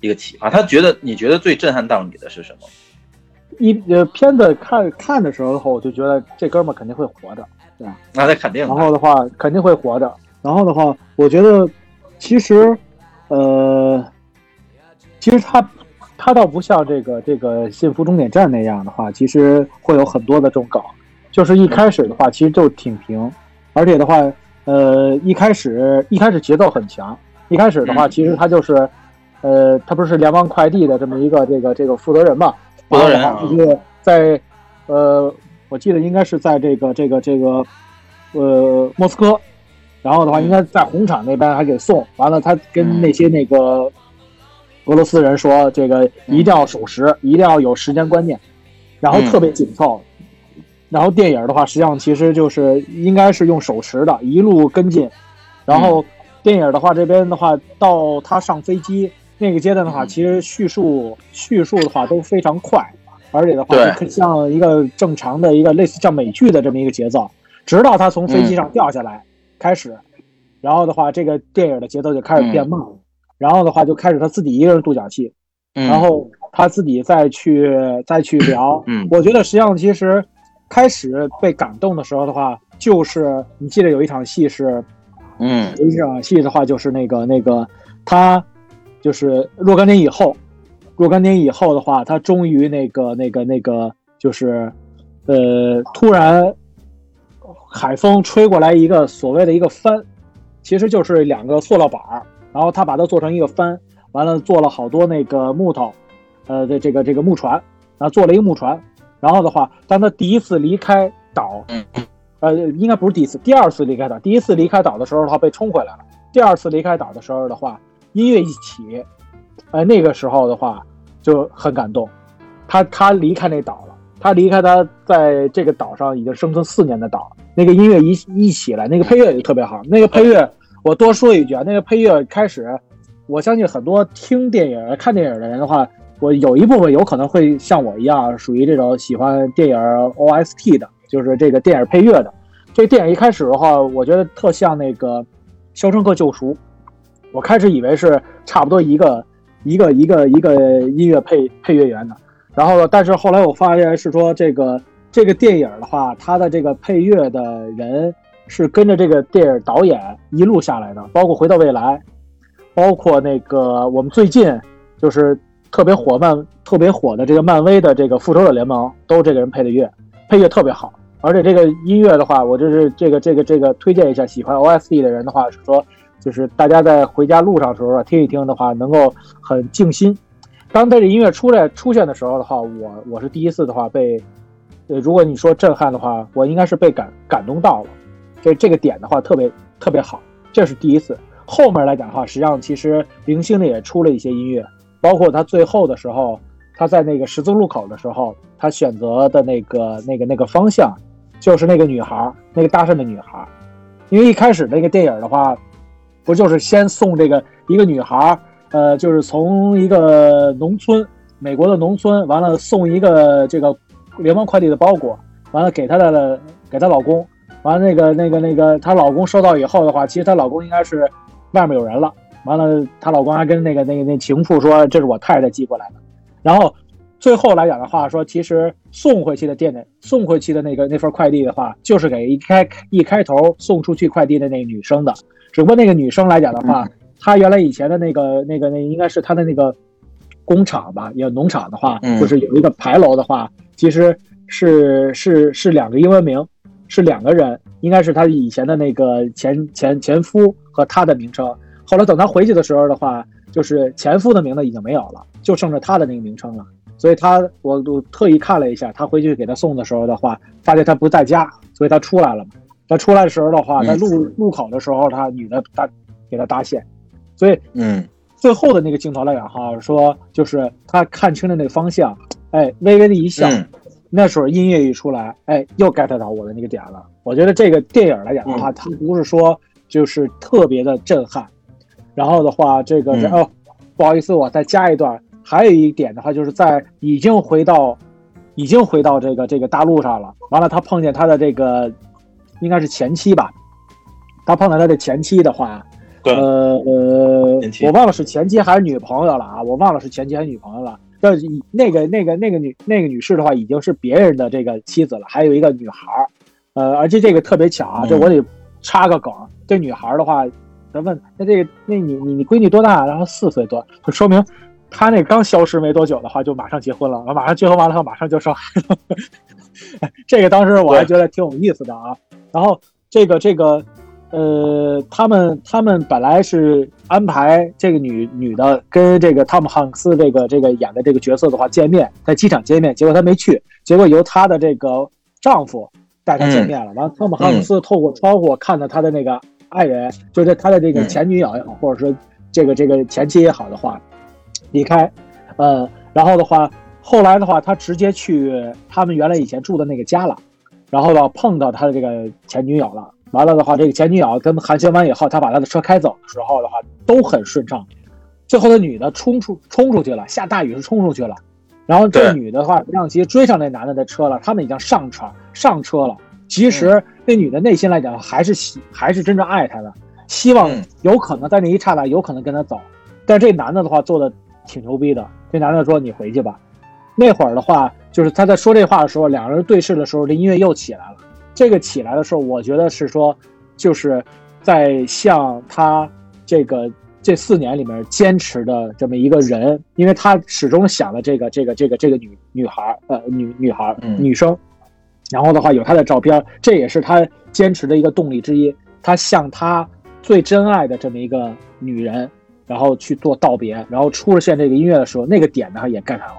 一个启发？他觉得你觉得最震撼到你的是什么？一呃，片子看看的时候的话，我就觉得这哥们肯定会活着，对吧？那他肯定。然后的话，肯定会活着。然后的话，我觉得其实，呃，其实他他倒不像这个这个《幸福终点站》那样的话，其实会有很多的这种梗。就是一开始的话，其实就挺平，而且的话，呃，一开始一开始节奏很强。一开始的话，其实他就是，呃，他不是联邦快递的这么一个这个这个负责人嘛？负责人就是在，呃，我记得应该是在这个这个这个，呃，莫斯科，然后的话应该在红场那边还给送完了，他跟那些那个俄罗斯人说，这个一定要守时，一定要有时间观念，然后特别紧凑，然后电影的话实际上其实就是应该是用手持的，一路跟进，然后电影的话这边的话到他上飞机。那个阶段的话，其实叙述叙述的话都非常快，而且的话对。像一个正常的一个类似像美剧的这么一个节奏，直到他从飞机上掉下来开始，然后的话这个电影的节奏就开始变慢了，然后的话就开始他自己一个人独角戏，嗯。然后他自己再去再去聊。嗯。我觉得实际上其实开始被感动的时候的话，就是你记得有一场戏是嗯。有一场戏的话，就是那个那个他就是若干年以后，若干年以后的话，他终于那个那个那个就是呃突然海风吹过来一个所谓的一个帆，其实就是两个塑料板儿，然后他把它做成一个帆，完了做了好多那个木头，呃的这个这个木船，然后做了一个木船，然后的话，当他第一次离开岛，嗯呃，应该不是第一次，第二次离开岛。第一次离开岛的时候的话被冲回来了，第二次离开岛的时候的话，音乐一起，呃，那个时候的话就很感动。他他离开那岛了，他离开他在这个岛上已经生存四年的岛，那个音乐一一起来，那个配乐也特别好。那个配乐我多说一句啊，那个配乐开始，我相信很多听电影、看电影的人的话，我有一部分有可能会像我一样，属于这种喜欢电影 OST 的，就是这个电影配乐的。这电影一开始的话，我觉得特像那个《肖申克救赎》，我开始以为是差不多一个一个一个一个音乐配配乐员的，然后但是后来我发现是说这个这个电影的话，它的这个配乐的人是跟着这个电影导演一路下来的，包括《回到未来》，包括那个我们最近就是特别火漫特别火的这个漫威的这个《复仇者联盟》，都这个人配的乐，配乐特别好。而且这个音乐的话，我就是这个这个这个推荐一下，喜欢 OST 的人的话是说，就是大家在回家路上的时候，听一听的话，能够很静心。当这个音乐出来出现的时候的话，我我是第一次的话被，呃，如果你说震撼的话，我应该是被感感动到了。这这个点的话特别特别好，这是第一次。后面来讲的话，实际上其实零星的也出了一些音乐，包括他最后的时候，他在那个十字路口的时候，他选择的那个那个那个方向，就是那个女孩，那个搭讪的女孩。因为一开始那个电影的话，不就是先送这个一个女孩，呃，就是从一个农村，美国的农村，完了送一个这个联邦快递的包裹，完了给她的给她老公，完了那个那个那个她老公收到以后的话，其实她老公应该是外面有人了，完了她老公还跟那个那个那情妇说这是我太太寄过来的，然后最后来讲的话说，其实送回去的店的送回去的那个那份快递的话，就是给一开一开头送出去快递的那个女生的，只不过那个女生来讲的话，她原来以前的那个那个那应该是她的那个工厂吧，也农场的话，嗯就是有一个牌楼的话，其实是是是两个英文名，是两个人，应该是她以前的那个前前前夫和她的名称。后来等她回去的时候的话，就是前夫的名字已经没有了，就剩着她的那个名称了。所以她我我特意看了一下，她回去给她送的时候的话，发现她不在家，所以她出来了嘛。她出来的时候的话，在路路口的时候，他女的搭给他搭线，所以嗯。最后的那个镜头来讲哈，说就是他看清了那个方向，哎，微微的一笑，嗯。那时候音乐一出来，哎，又 get 到我的那个点了。我觉得这个电影来讲的话，它不是说就是特别的震撼，然后的话，这个、嗯。哦，不好意思，我再加一段，还有一点的话，就是在已经回到已经回到这个这个大陆上了，完了他碰见他的这个应该是前妻吧，他碰到他的前妻的话，对呃呃我忘了是前妻还是女朋友了啊，我忘了是前妻还是女朋友了。但是那个那个那个女那个女士的话，已经是别人的这个妻子了，还有一个女孩儿，呃，而且这个特别巧啊，这我得插个梗，这女孩儿的话，他问那这个那你你你闺女多大？然后四岁多，就说明她那刚消失没多久的话，就马上结婚了，马上结婚完了后马上就生孩子了。这个当时我还觉得挺有意思的啊。然后这个这个呃，他们他们本来是安排这个女女的跟这个汤姆汉克斯这个这个演的这个角色的话见面，在机场见面，结果她没去，结果由她的这个丈夫带她见面了。完了，汤姆汉克斯透过窗户看到他的那个爱人，就是他的这个前女友也好，或者说这个这个前妻也好的话，离开，呃，然后的话，后来的话，他直接去他们原来以前住的那个家了，然后呢碰到他的这个前女友了。完了的话，这个前女友跟寒暄完以后，他把他的车开走的时候的话，都很顺畅。最后，那女的冲出冲出去了，下大雨是冲出去了，然然后这女的话，让其实追上那男的的车了，他们已经上船上车了。其实那女的内心来讲还是喜，还是真正爱他的，希望嗯有可能在那一刹那有可能跟他走。但这男的的话做的挺牛逼的，这男的说你回去吧。那会儿的话，就是他在说这话的时候，两个人对视的时候，这音乐又起来了。这个起来的时候，我觉得是说，就是在向他这个这四年里面坚持的这么一个人，因为他始终想的这个这个这个这个女女孩呃女女孩嗯女生，然后的话有她的照片，这也是他坚持的一个动力之一。他向他最真爱的这么一个女人，然后去做道别，然后出现这个音乐的时候，那个点的话也干上了。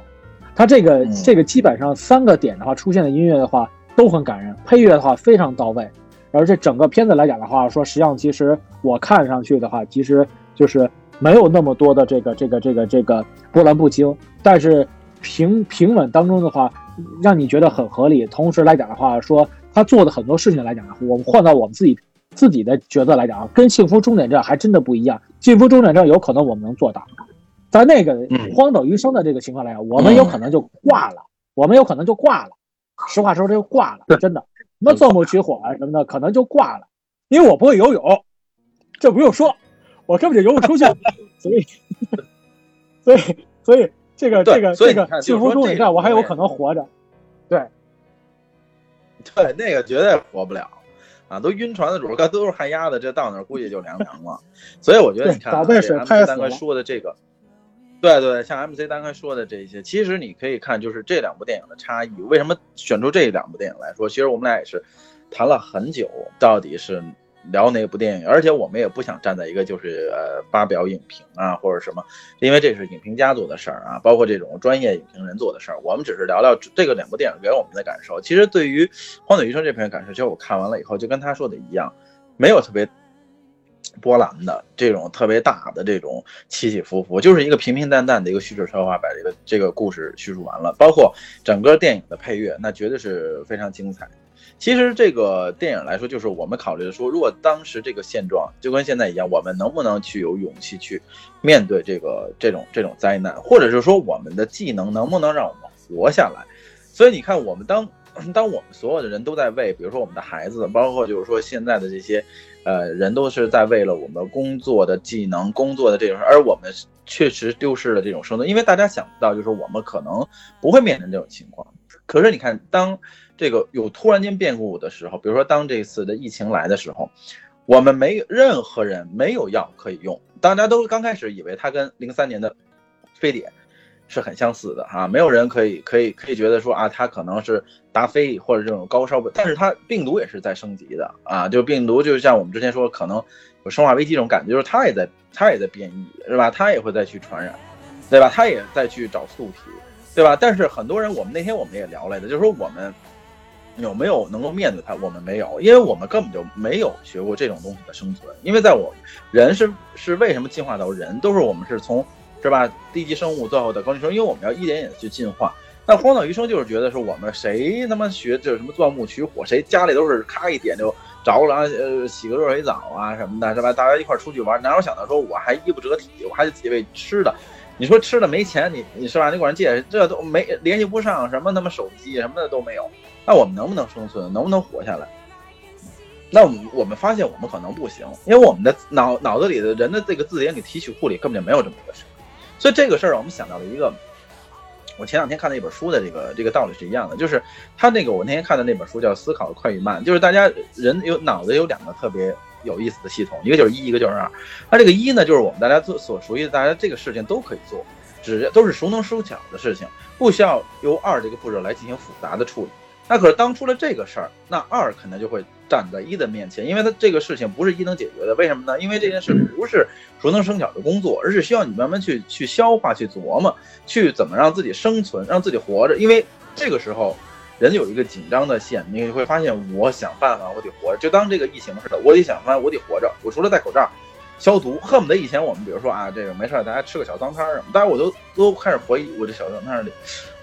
他这个、嗯这个基本上三个点的话出现的音乐的话都很感人，配乐的话非常到位。然后这整个片子来讲的话，说实际上其实我看上去的话，其实就是没有那么多的这个这个这个这个波澜不惊，但是平平稳当中的话，让你觉得很合理。同时来讲的话，说他做的很多事情来讲，我们换到我们自己自己的角色来讲，跟幸福终点站还真的不一样。幸福终点站有可能我们能做到，在那个嗯荒岛余生的这个情况来讲，我们有可能就挂了，我们有可能就挂了。实话实说，这就挂了，真的。什么钻木取火啊什么的，可能就挂了，因为我不会游泳，这不用说，我根本就游不出去，所以，所以，所以这个这个这个幸福终点站，说这个我还有可能活着。对，对那个绝对活不了啊！都晕船的主，刚都是旱鸭子，这到那儿估计就凉凉了。所以我觉得你看、啊，早被水拍死了说的这个，对对，像 MC 刚才说的这些，其实你可以看，就是这两部电影的差异。为什么选出这两部电影来说？其实我们俩也是谈了很久，到底是聊哪部电影，而且我们也不想站在一个就是呃发表影评啊或者什么，因为这是影评家做的事儿啊，包括这种专业影评人做的事儿。我们只是聊聊这个两部电影给我们的感受。其实对于《荒岛余生》这篇感受，其实我看完了以后就跟他说的一样，没有特别波澜的这种特别大的这种起起伏伏，就是一个平平淡淡的一个叙事策划，把这个这个故事叙述完了。包括整个电影的配乐，那绝对是非常精彩。其实这个电影来说，就是我们考虑的说，如果当时这个现状就跟现在一样，我们能不能去有勇气去面对这个这种这种灾难，或者是说我们的技能能不能让我们活下来？所以你看，我们当当我们所有的人都在为，比如说我们的孩子，包括就是说现在的这些呃人都是在为了我们工作的技能、工作的这种，而我们确实丢失了这种生存，因为大家想不到，就是我们可能不会面临这种情况。可是你看，当这个有突然间变故的时候，比如说当这次的疫情来的时候，我们没有任何人没有药可以用，大家都刚开始以为它跟零三年的非典是很相似的哈、没有人可以可以可以觉得说啊，它可能是达菲或者这种高烧，但是它病毒也是在升级的啊，就病毒就像我们之前说，可能有生化危机这种感觉，就是它也在它也在变异，是吧？它也会再去传染，对吧？它也在去找宿体。对吧？但是很多人，我们那天我们也聊来的，就是说我们有没有能够面对它？我们没有，因为我们根本就没有学过这种东西的生存。因为在我人是是为什么进化到人，都是我们是从是吧低级生物最后的高级生物，因为我们要一点点去进化。那荒岛余生就是觉得说我们谁他妈学这什么钻木取火，谁家里都是咔一点就着了，呃，洗个热水澡啊什么的，是吧？大家一块出去玩，哪有想到说我还衣不遮体，我还得自己为吃的。你说吃的没钱，你你是吧？你管人借，这都没联系不上，什么他妈手机什么的都没有，那我们能不能生存？能不能活下来？那我们我们发现我们可能不行，因为我们的脑脑子里的人的这个字典里提取库里根本就没有这么一个事，所以这个事儿我们想到了一个，我前两天看的一本书的这个这个道理是一样的，就是他那个我那天看的那本书叫《思考快与慢》，就是大家人有脑子有两个特别。有意思的系统，一个就是一，一个就是二。那这个一呢，就是我们大家做所熟悉的，大家这个事情都可以做，只都是熟能生巧的事情，不需要由二这个步骤来进行复杂的处理。那可是当出了这个事儿，那二可能就会站在一的面前，因为他这个事情不是一能解决的。为什么呢？因为这件事不是熟能生巧的工作，而是需要你慢慢去去消化、去琢磨、去怎么让自己生存、让自己活着。因为这个时候。人有一个紧张的线，你会发现，我想办法，我得活着。就当这个疫情似的，我得想办法，我得活着。我除了戴口罩、消毒，恨不得以前我们比如说啊，这个没事儿，大家吃个小脏摊儿什么，大家我都都开始怀疑，我这小脏摊儿里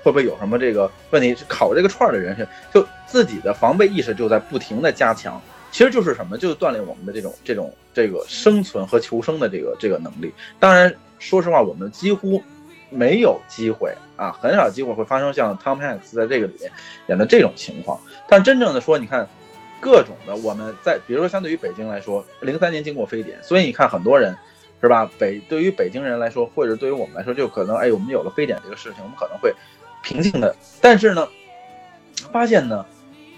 会不会有什么这个问题？烤这个串儿的人是，就自己的防备意识就在不停的加强。其实就是什么，就是锻炼我们的这种这种这个生存和求生的这个这个能力。当然，说实话，我们几乎没有机会啊，很少机会会发生像 Tom Hanks 在这个里面演的这种情况。但真正的说，你看各种的，我们在比如说相对于北京来说，零三年经过非典，所以你看很多人是吧？北对于北京人来说，或者对于我们来说，就可能哎，我们有了非典这个事情，我们可能会平静的。但是呢，发现呢。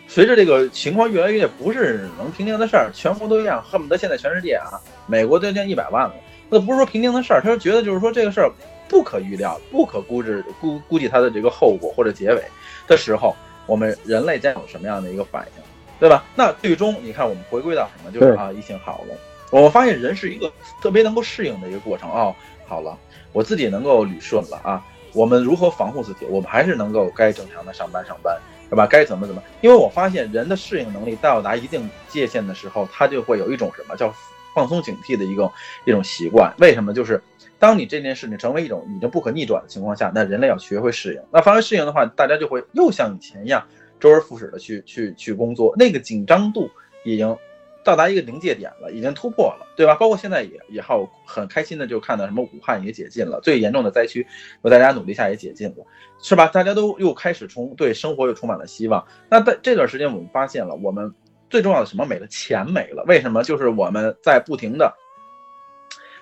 随着这个情况越来越不是能平静的事儿，全国都一样，恨不得现在全世界啊，美国都将近一百万了，那不是说平静的事儿，他是觉得就是说这个事儿不可预料，不可估值估估计它的这个后果或者结尾的时候，我们人类将有什么样的一个反应，对吧？那最终你看我们回归到什么，就是啊，疫情好了，我发现人是一个特别能够适应的一个过程哦，好了，我自己能够捋顺了啊，我们如何防护自己？我们还是能够该正常的上班上班。是吧？该怎么怎么？因为我发现人的适应能力到达一定界限的时候，他就会有一种什么叫放松警惕的一个一种习惯。为什么？就是当你这件事情成为一种已经不可逆转的情况下，那人类要学会适应。那发生适应的话，大家就会又像以前一样周而复始的去去去工作，那个紧张度已经。到达一个临界点了，已经突破了，对吧？包括现在也也好很开心的就看到什么武汉也解禁了，最严重的灾区有大家努力下也解禁了，是吧？大家都又开始充对生活又充满了希望。那在这段时间，我们发现了我们最重要的什么没了？钱没了。为什么？就是我们在不停的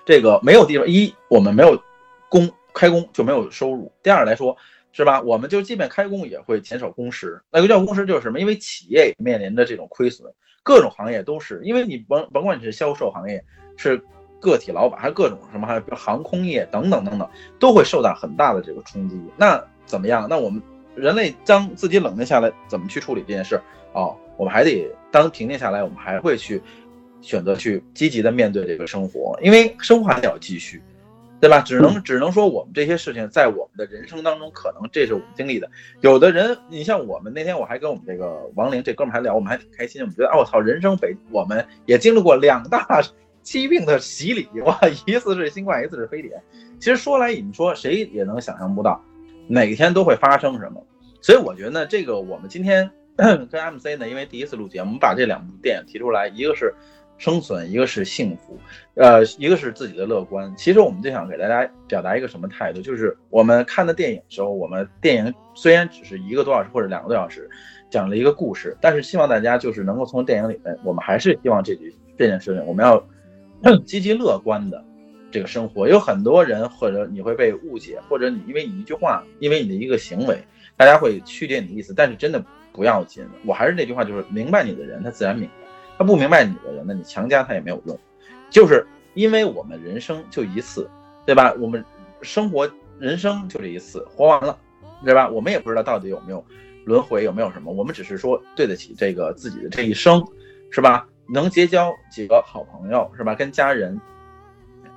这个没有地方，一我们没有工开工就没有收入。第二来说，是吧？我们就即便开工也会减少工时。那个叫工时就是什么？因为企业面临着这种亏损。各种行业都是，因为你甭甭管你是销售行业，是个体老板，还是各种什么，还有航空业等等等等，都会受到很大的这个冲击。那怎么样？那我们人类将自己冷静下来，怎么去处理这件事？哦，我们还得当平静下来，我们还会去选择去积极的面对这个生活，因为生活还要继续。对吧？只能只能说我们这些事情在我们的人生当中，可能这是我们经历的。有的人，你像我们那天我还跟我们这个王玲这哥们还聊，我们还挺开心。我们觉得，啊，我操，人生北，我们也经历过两大 疾病的洗礼，哇，一次是新冠，一次是非典。其实说来，你们说谁也能想象不到，哪天都会发生什么。所以我觉得这个我们今天 跟 MC 呢，因为第一次录节目，我们把这两部电影提出来，一个是。生存，一个是幸福，呃，一个是自己的乐观。其实我们就想给大家表达一个什么态度，就是我们看的电影时候，我们电影虽然只是一个多小时或者两个多小时，讲了一个故事，但是希望大家就是能够从电影里面，我们还是希望这句这件事情，我们要 积极乐观的这个生活。有很多人或者你会被误解，或者你因为你一句话，因为你的一个行为，大家会曲解你的意思，但是真的不要紧。我还是那句话，就是明白你的人，他自然明白。他不明白你的人，那你强加他也没有用，就是因为我们人生就一次，对吧？我们生活人生就这一次，活完了，对吧？我们也不知道到底有没有轮回，有没有什么，我们只是说对得起这个自己的这一生，是吧？能结交几个好朋友，是吧？跟家人，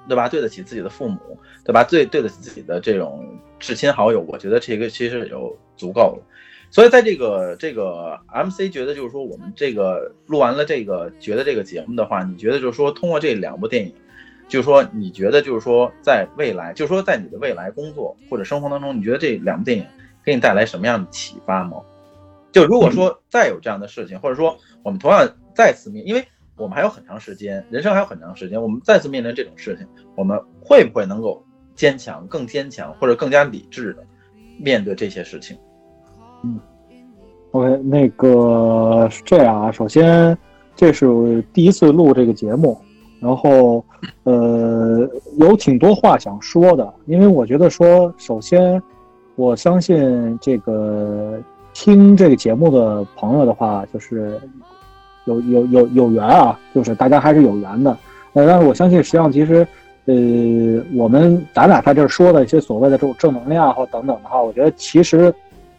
对吧？对得起自己的父母，对吧？对对得起自己的这种至亲好友，我觉得这个其实就足够了。所以，在这个这个 MC 觉得就是说，我们这个录完了这个觉得这个节目的话，你觉得就是说，通过这两部电影，就是说，你觉得就是说，在未来，就是说，在你的未来工作或者生活当中，你觉得这两部电影给你带来什么样的启发吗？就如果说再有这样的事情，或者说我们同样再次面，因为我们还有很长时间，人生还有很长时间，我们再次面临这种事情，我们会不会能够坚强、更坚强，或者更加理智的面对这些事情？嗯，OK，那个是这样啊。首先，这是第一次录这个节目，然后，呃，有挺多话想说的。因为我觉得说，首先，我相信这个听这个节目的朋友的话，就是有有有有缘啊，就是大家还是有缘的。呃，但是我相信，实际上其实，呃，我们咱俩在这说的一些所谓的这种正能量或等等的话，我觉得其实。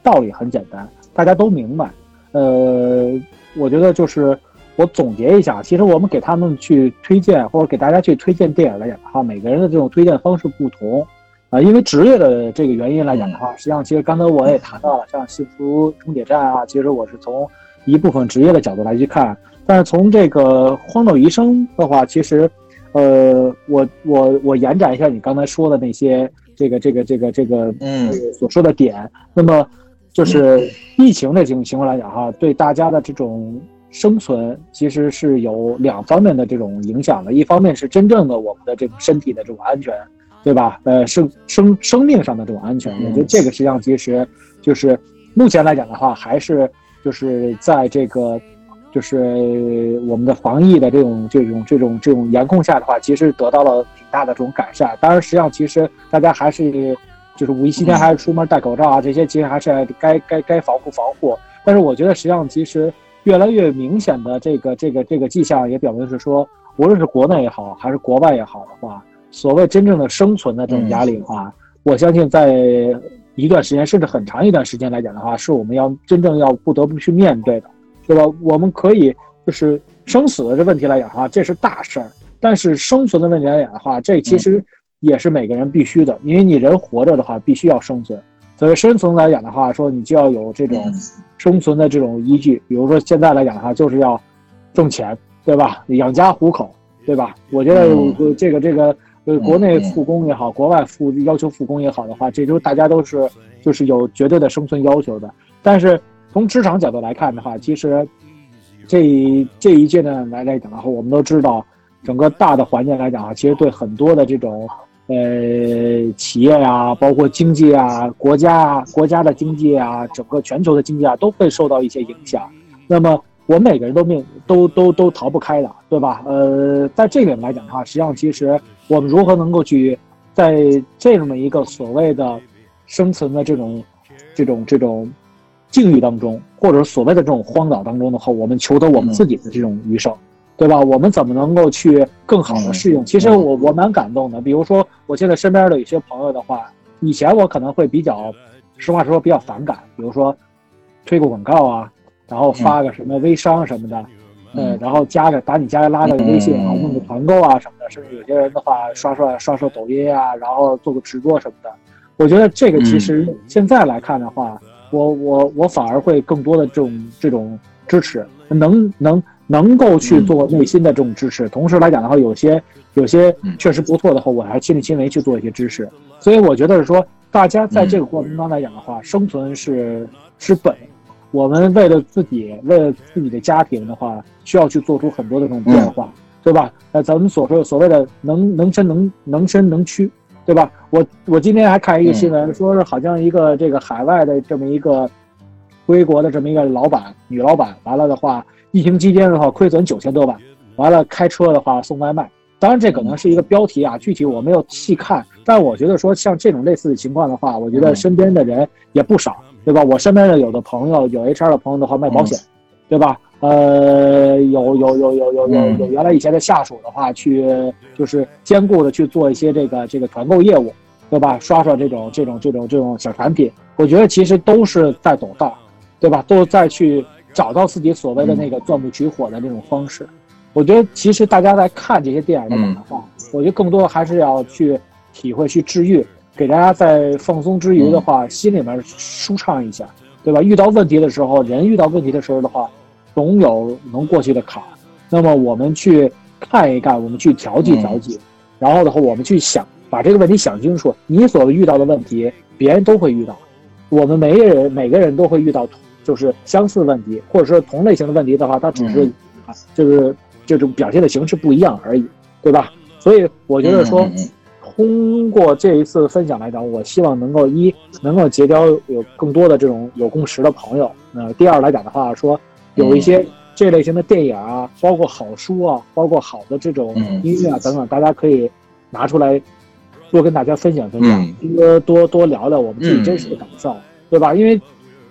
道理很简单，大家都明白。呃，我觉得就是我总结一下，其实我们给他们去推荐，或者给大家去推荐电影来讲的话，每个人的这种推荐方式不同啊。因为职业的这个原因来讲的话，实际上其实刚才我也谈到了，像《幸福终点站》啊，其实我是从一部分职业的角度来去看。但是从这个《荒岛余生》的话，其实，呃，我我我延展一下你刚才说的那些这个这个这个这个嗯所说的点，那么。就是疫情的这种情况来讲哈，对大家的这种生存其实是有两方面的这种影响的。一方面是真正的我们的这种身体的这种安全对吧？呃，生生生命上的这种安全，我觉得这个实际上其实就是目前来讲的话，还是就是在这个就是我们的防疫的这种这种这种这种严控下的话，其实得到了挺大的这种改善。当然，实际上其实大家还是就是五一期间还是出门戴口罩啊，这些其实还是该该该防护防护。但是我觉得实际上其实越来越明显的这个这个这个迹象也表明是说，无论是国内也好，还是国外也好的话。所谓真正的生存的这种压力的话，我相信在一段时间甚至很长一段时间来讲的话，是我们要真正要不得不去面对的，对吧？我们可以就是生死的这问题来讲的话，这是大事儿；但是生存的问题来讲的话，这其实也是每个人必须的，因为你人活着的话，必须要生存。所以生存来讲的话，说你就要有这种生存的这种依据，比如说现在来讲的话，就是要挣钱，对吧？养家糊口，对吧？我觉得这个这个。呃国内复工也好，国外复要求复工也好的话，这都大家都是就是有绝对的生存要求的。但是从职场角度来看的话，其实这这一届呢来来讲的话，我们都知道整个大的环境来讲啊，其实对很多的这种呃企业呀，包括经济啊、国家啊、国家的经济啊、整个全球的经济啊，都会受到一些影响。那么我们每个人都命都都都逃不开的，对吧？呃，在这点来讲的话，实际上其实。我们如何能够去在这么一个所谓的生存的这种、这种、这种境遇当中，或者所谓的这种荒岛当中的话，我们求得我们自己的这种余生，对吧？我们怎么能够去更好的适应？其实我我蛮感动的。比如说，我现在身边的有些朋友的话，以前我可能会比较，实话实说比较反感，比如说推个广告啊，然后发个什么微商什么的。嗯，然后加个把你加拉个微信，然后弄个团购啊什么的，甚至有些人的话刷刷刷刷抖音啊，然后做个直播什么的。我觉得这个其实现在来看的话，我我我反而会更多的这种这种支持，能能能够去做内心的这种支持。同时来讲的话，有些有些确实不错的话，我还亲力亲为去做一些支持。所以我觉得是说，大家在这个过程当中来讲的话，生存是是本。我们为了自己，为了自己的家庭的话，需要去做出很多的这种变化，对吧？那，咱们所说所谓的能能伸能能伸能屈，对吧？我我今天还看一个新闻，说是好像一个这个海外的这么一个归国的这么一个老板，女老板，完了的话，疫情期间的话亏损九千多万，完了开车的话送外卖，当然这可能是一个标题啊，具体我没有细看，但我觉得说像这种类似的情况的话，我觉得身边的人也不少。对吧？我身边的有的朋友，有 HR 的朋友的话卖保险，对吧？呃，有有有有有有有原来以前的下属的话去，就是兼顾的去做一些这个这个团购业务，对吧？刷刷这种这种这种这种小产品，我觉得其实都是在走道，对吧？都在去找到自己所谓的那个钻木取火的这种方式。我觉得其实大家在看这些电影的话，我觉得更多还是要去体会、去治愈。给大家在放松之余的话，心里面舒畅一下，对吧？遇到问题的时候，人遇到问题的时候的话，总有能过去的坎。那么我们去看一看，我们去调剂调剂，然后的话，我们去想把这个问题想清楚。你所遇到的问题，别人都会遇到，我们每个人每个人都会遇到，就是相似问题，或者说同类型的问题的话，它只是啊，就是这种表现的形式不一样而已，对吧？所以我觉得说。通过这一次分享来讲，我希望能够一能够结交有更多的这种有共识的朋友。那第二来讲的话，说有一些这类型的电影啊，包括好书啊，包括好的这种音乐啊等等，大家可以拿出来多跟大家分享分享，多多多聊聊我们自己真实的感受，对吧？因为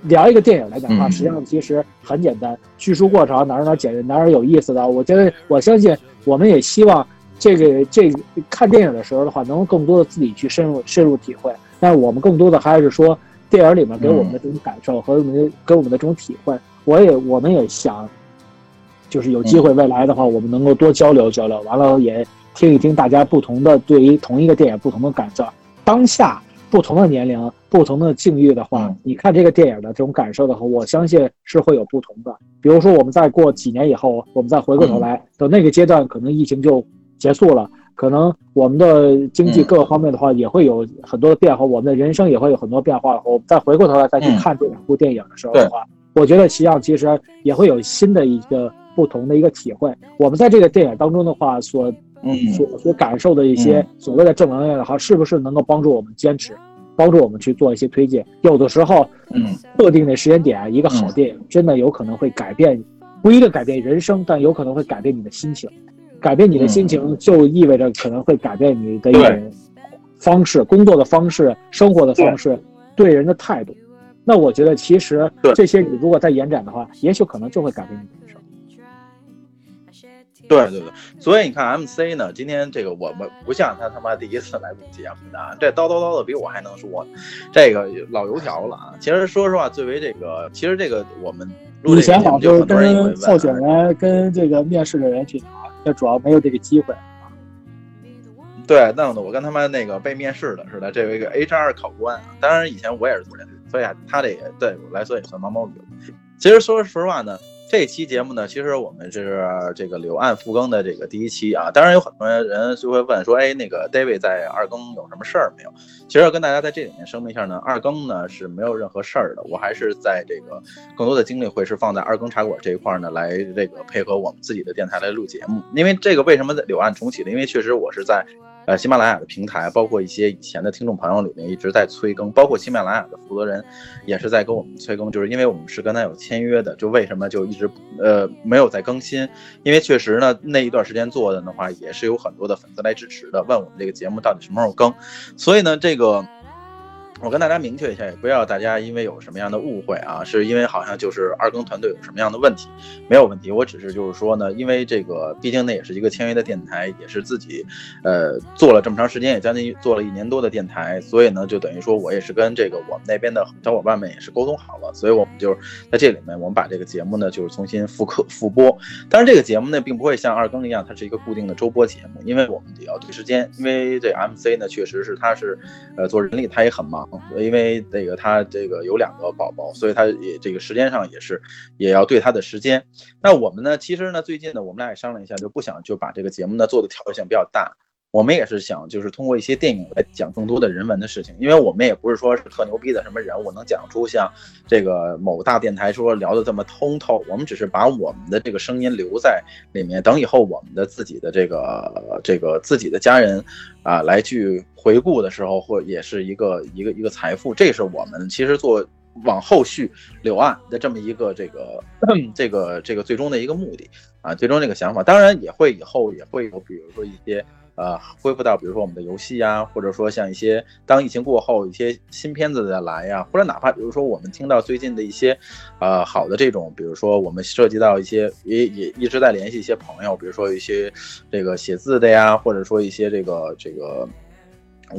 聊一个电影来讲的话，实际上其实很简单，叙述过程哪儿哪儿简哪儿有意思的。我觉得我相信，我们也希望。这个这看电影的时候的话，能够更多的自己去深入深入体会。但是我们更多的还是说，电影里面给我们的这种感受和我们给我们的这种体会。我也我们也想，就是有机会未来的话，我们能够多交流交流。完了也听一听大家不同的对于同一个电影不同的感受。当下不同的年龄、不同的境遇的话，你看这个电影的这种感受的话，我相信是会有不同的。比如说，我们再过几年以后，我们再回过头来，等那个阶段，可能疫情就。结束了，可能我们的经济各个方面的话也会有很多的变化，我们的人生也会有很多变化。我们再回过头来再去看这两部电影的时候的话，我觉得实际上其实也会有新的一个不同的一个体会。我们在这个电影当中的话，所所所感受的一些所谓的正能量也好，是不是能够帮助我们坚持，帮助我们去做一些推荐？有的时候，嗯，特定的时间点，一个好电影真的有可能会改变，不一定改变人生，但有可能会改变你的心情。改变你的心情，就意味着可能会改变你的一种方式、工作的方式、生活的方式、对人的态度。那我觉得，其实这些你如果再延展的话，也许可能就会改变你。对对对，所以你看，MC 呢，今天这个我们不像他他妈第一次来录节目的，这叨叨叨的比我还能说，这个老油条了啊。其实说实话，作为这个，其实这个我们以前好就是跟候选人、跟这个面试的人去聊，这主要没有这个机会。对，弄得我跟他妈那个被面试的似的，这有一个 HR 考官，当然以前我也是做这个，所以他这也对我来说也算毛毛雨。其实说实话呢。这期节目呢，其实我们是这个柳暗复更的这个第一期啊。当然有很多人就会问说，哎，那个 David 在二更有什么事儿没有？其实要跟大家在这里面声明一下呢，二更呢是没有任何事儿的。我还是在这个更多的精力会是放在二更茶馆这一块呢，来这个配合我们自己的电台来录节目。因为这个为什么柳暗重启呢？因为确实我是在。呃，喜马拉雅的平台，包括一些以前的听众朋友里面一直在催更，包括喜马拉雅的负责人也是在跟我们催更，就是因为我们是跟他有签约的，就为什么就一直呃没有在更新？因为确实呢，那一段时间做的的话，也是有很多的粉丝来支持的，问我们这个节目到底什么时候更，所以呢，这个。我跟大家明确一下，也不要大家因为有什么样的误会啊，是因为好像就是二更团队有什么样的问题，没有问题。我只是就是说呢，因为这个毕竟那也是一个签约的电台，也是自己呃做了这么长时间，也将近做了一年多的电台，所以呢，就等于说我也是跟这个我们那边的小伙伴们也是沟通好了，所以我们就是在这里面，我们把这个节目呢就是重新复刻复播。当然，这个节目呢并不会像二更一样，它是一个固定的周播节目，因为我们也要对时间，因为这 MC 呢确实是他是呃做人力，他也很忙。因为那个他这个有两个宝宝，所以他也这个时间上也是也要对他的时间。那我们呢，其实呢，最近呢，我们俩也商量一下，就不想就把这个节目呢做的调整性比较大。我们也是想，就是通过一些电影来讲更多的人文的事情，因为我们也不是说是特牛逼的什么人物能讲出像这个某大电台说聊的这么通透。我们只是把我们的这个声音留在里面，等以后我们的自己的这个这个自己的家人啊来去回顾的时候，或也是一个一个一个财富。这是我们其实做往后续柳岸的这么一个这个 这个这个最终的一个目的啊，最终这个想法。当然也会以后也会有，比如说一些。呃，恢复到比如说我们的游戏呀，或者说像一些当疫情过后一些新片子的来呀，或者哪怕比如说我们听到最近的一些，呃，好的这种，比如说我们涉及到一些也也一直在联系一些朋友，比如说一些这个写字的呀，或者说一些这个这个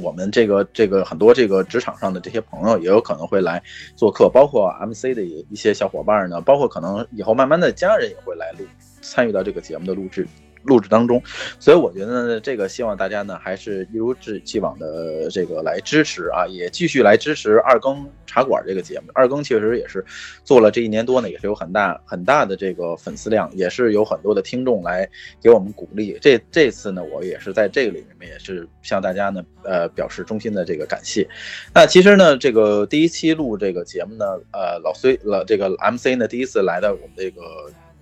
我们这个这个很多这个职场上的这些朋友也有可能会来做客，包括 MC 的一些小伙伴呢，包括可能以后慢慢的家人也会来录参与到这个节目的录制。录制当中，所以我觉得呢，这个希望大家呢还是一如既往的这个来支持啊，也继续来支持二更茶馆这个节目。二更确实也是做了这一年多呢，也是有很大很大的这个粉丝量，也是有很多的听众来给我们鼓励。这这次呢，我也是在这个里面也是向大家呢呃表示衷心的这个感谢。那其实呢，这个第一期录这个节目呢，呃，老崔老这个 MC 呢第一次来到我们这个。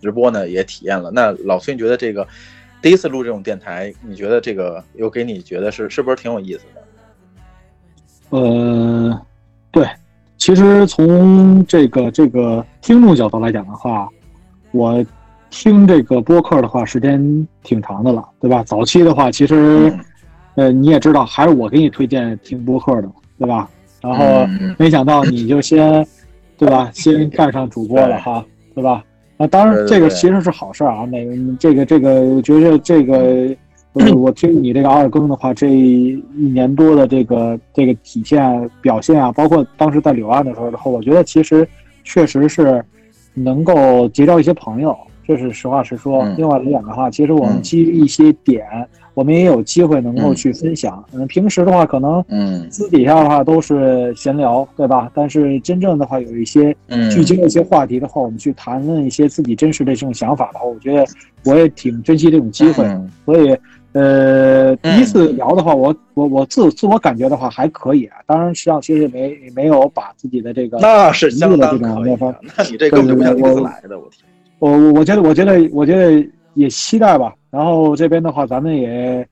直播呢也体验了，那老崔觉得这个第一次录这种电台，你觉得这个有给你觉得是是不是挺有意思的？呃，对，其实从这个这个听众角度来讲的话，我听这个播客的话时间挺长的了，对吧？早期的话，其实呃你也知道，还是我给你推荐听播客的，对吧？然后没想到你就先对吧，先干上主播了哈，对吧？啊，当然，这个其实是好事儿啊。那个，这个，这个，我觉得这个，我听你这个二更的话，这一年多的这个这个体现表现啊，包括当时在柳岸的时候，后我觉得其实确实是能够结交一些朋友，这是实话实说。另外来讲的话，其实我们基于一些点。我们也有机会能够去分享。嗯，平时的话，可能嗯私底下的话都是闲聊，对吧？但是真正的话，有一些聚焦一些话题的话，我们去谈论一些自己真实的这种想法的话，我觉得我也挺珍惜这种机会。所以，呃，第一次聊的话，我我我自自我感觉的话还可以啊。当然，实际上其实也没没有把自己的这个那是相当可以。那你这个不像第一次来的，我天！我我觉得，我觉得，我觉得也期待吧。然后这边的话，咱们也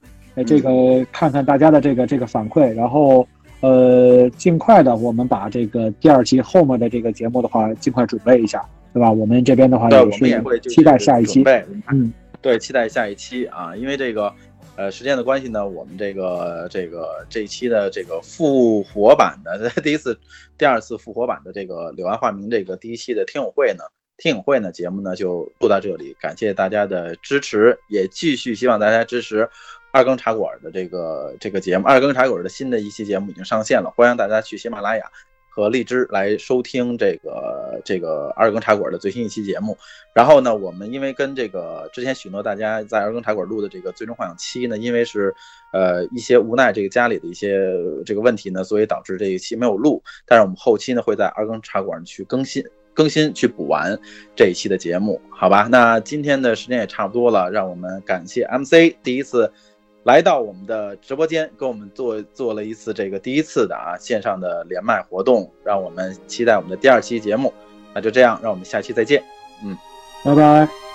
这个看看大家的这个这个反馈，然后呃，尽快的我们把这个第二期后面的这个节目的话，尽快准备一下，对吧？我们这边的话也是期待下一期，嗯，对，期待下一期啊，因为这个。呃，时间的关系呢，我们这个这个这一期的这个复活版的 第一次、第二次复活版的这个柳暗花明这个第一期的听友会呢，听友会呢节目呢就录到这里，感谢大家的支持，也继续希望大家支持二更茶馆的这个这个节目。二更茶馆的新的一期节目已经上线了，欢迎大家去喜马拉雅。和荔枝来收听这个这个二更茶馆的最新一期节目。然后呢，我们因为跟这个之前许诺大家在二更茶馆录的这个最终幻想七呢，因为是呃一些无奈这个家里的一些这个问题呢，所以导致这一期没有录。但是我们后期呢会在二更茶馆去更新更新去补完这一期的节目，好吧？那今天的时间也差不多了，让我们感谢 MC 第一次。来到我们的直播间，跟我们做做了一次这个第一次的啊线上的连麦活动，让我们期待我们的第二期节目。那就这样，让我们下期再见。嗯，拜拜。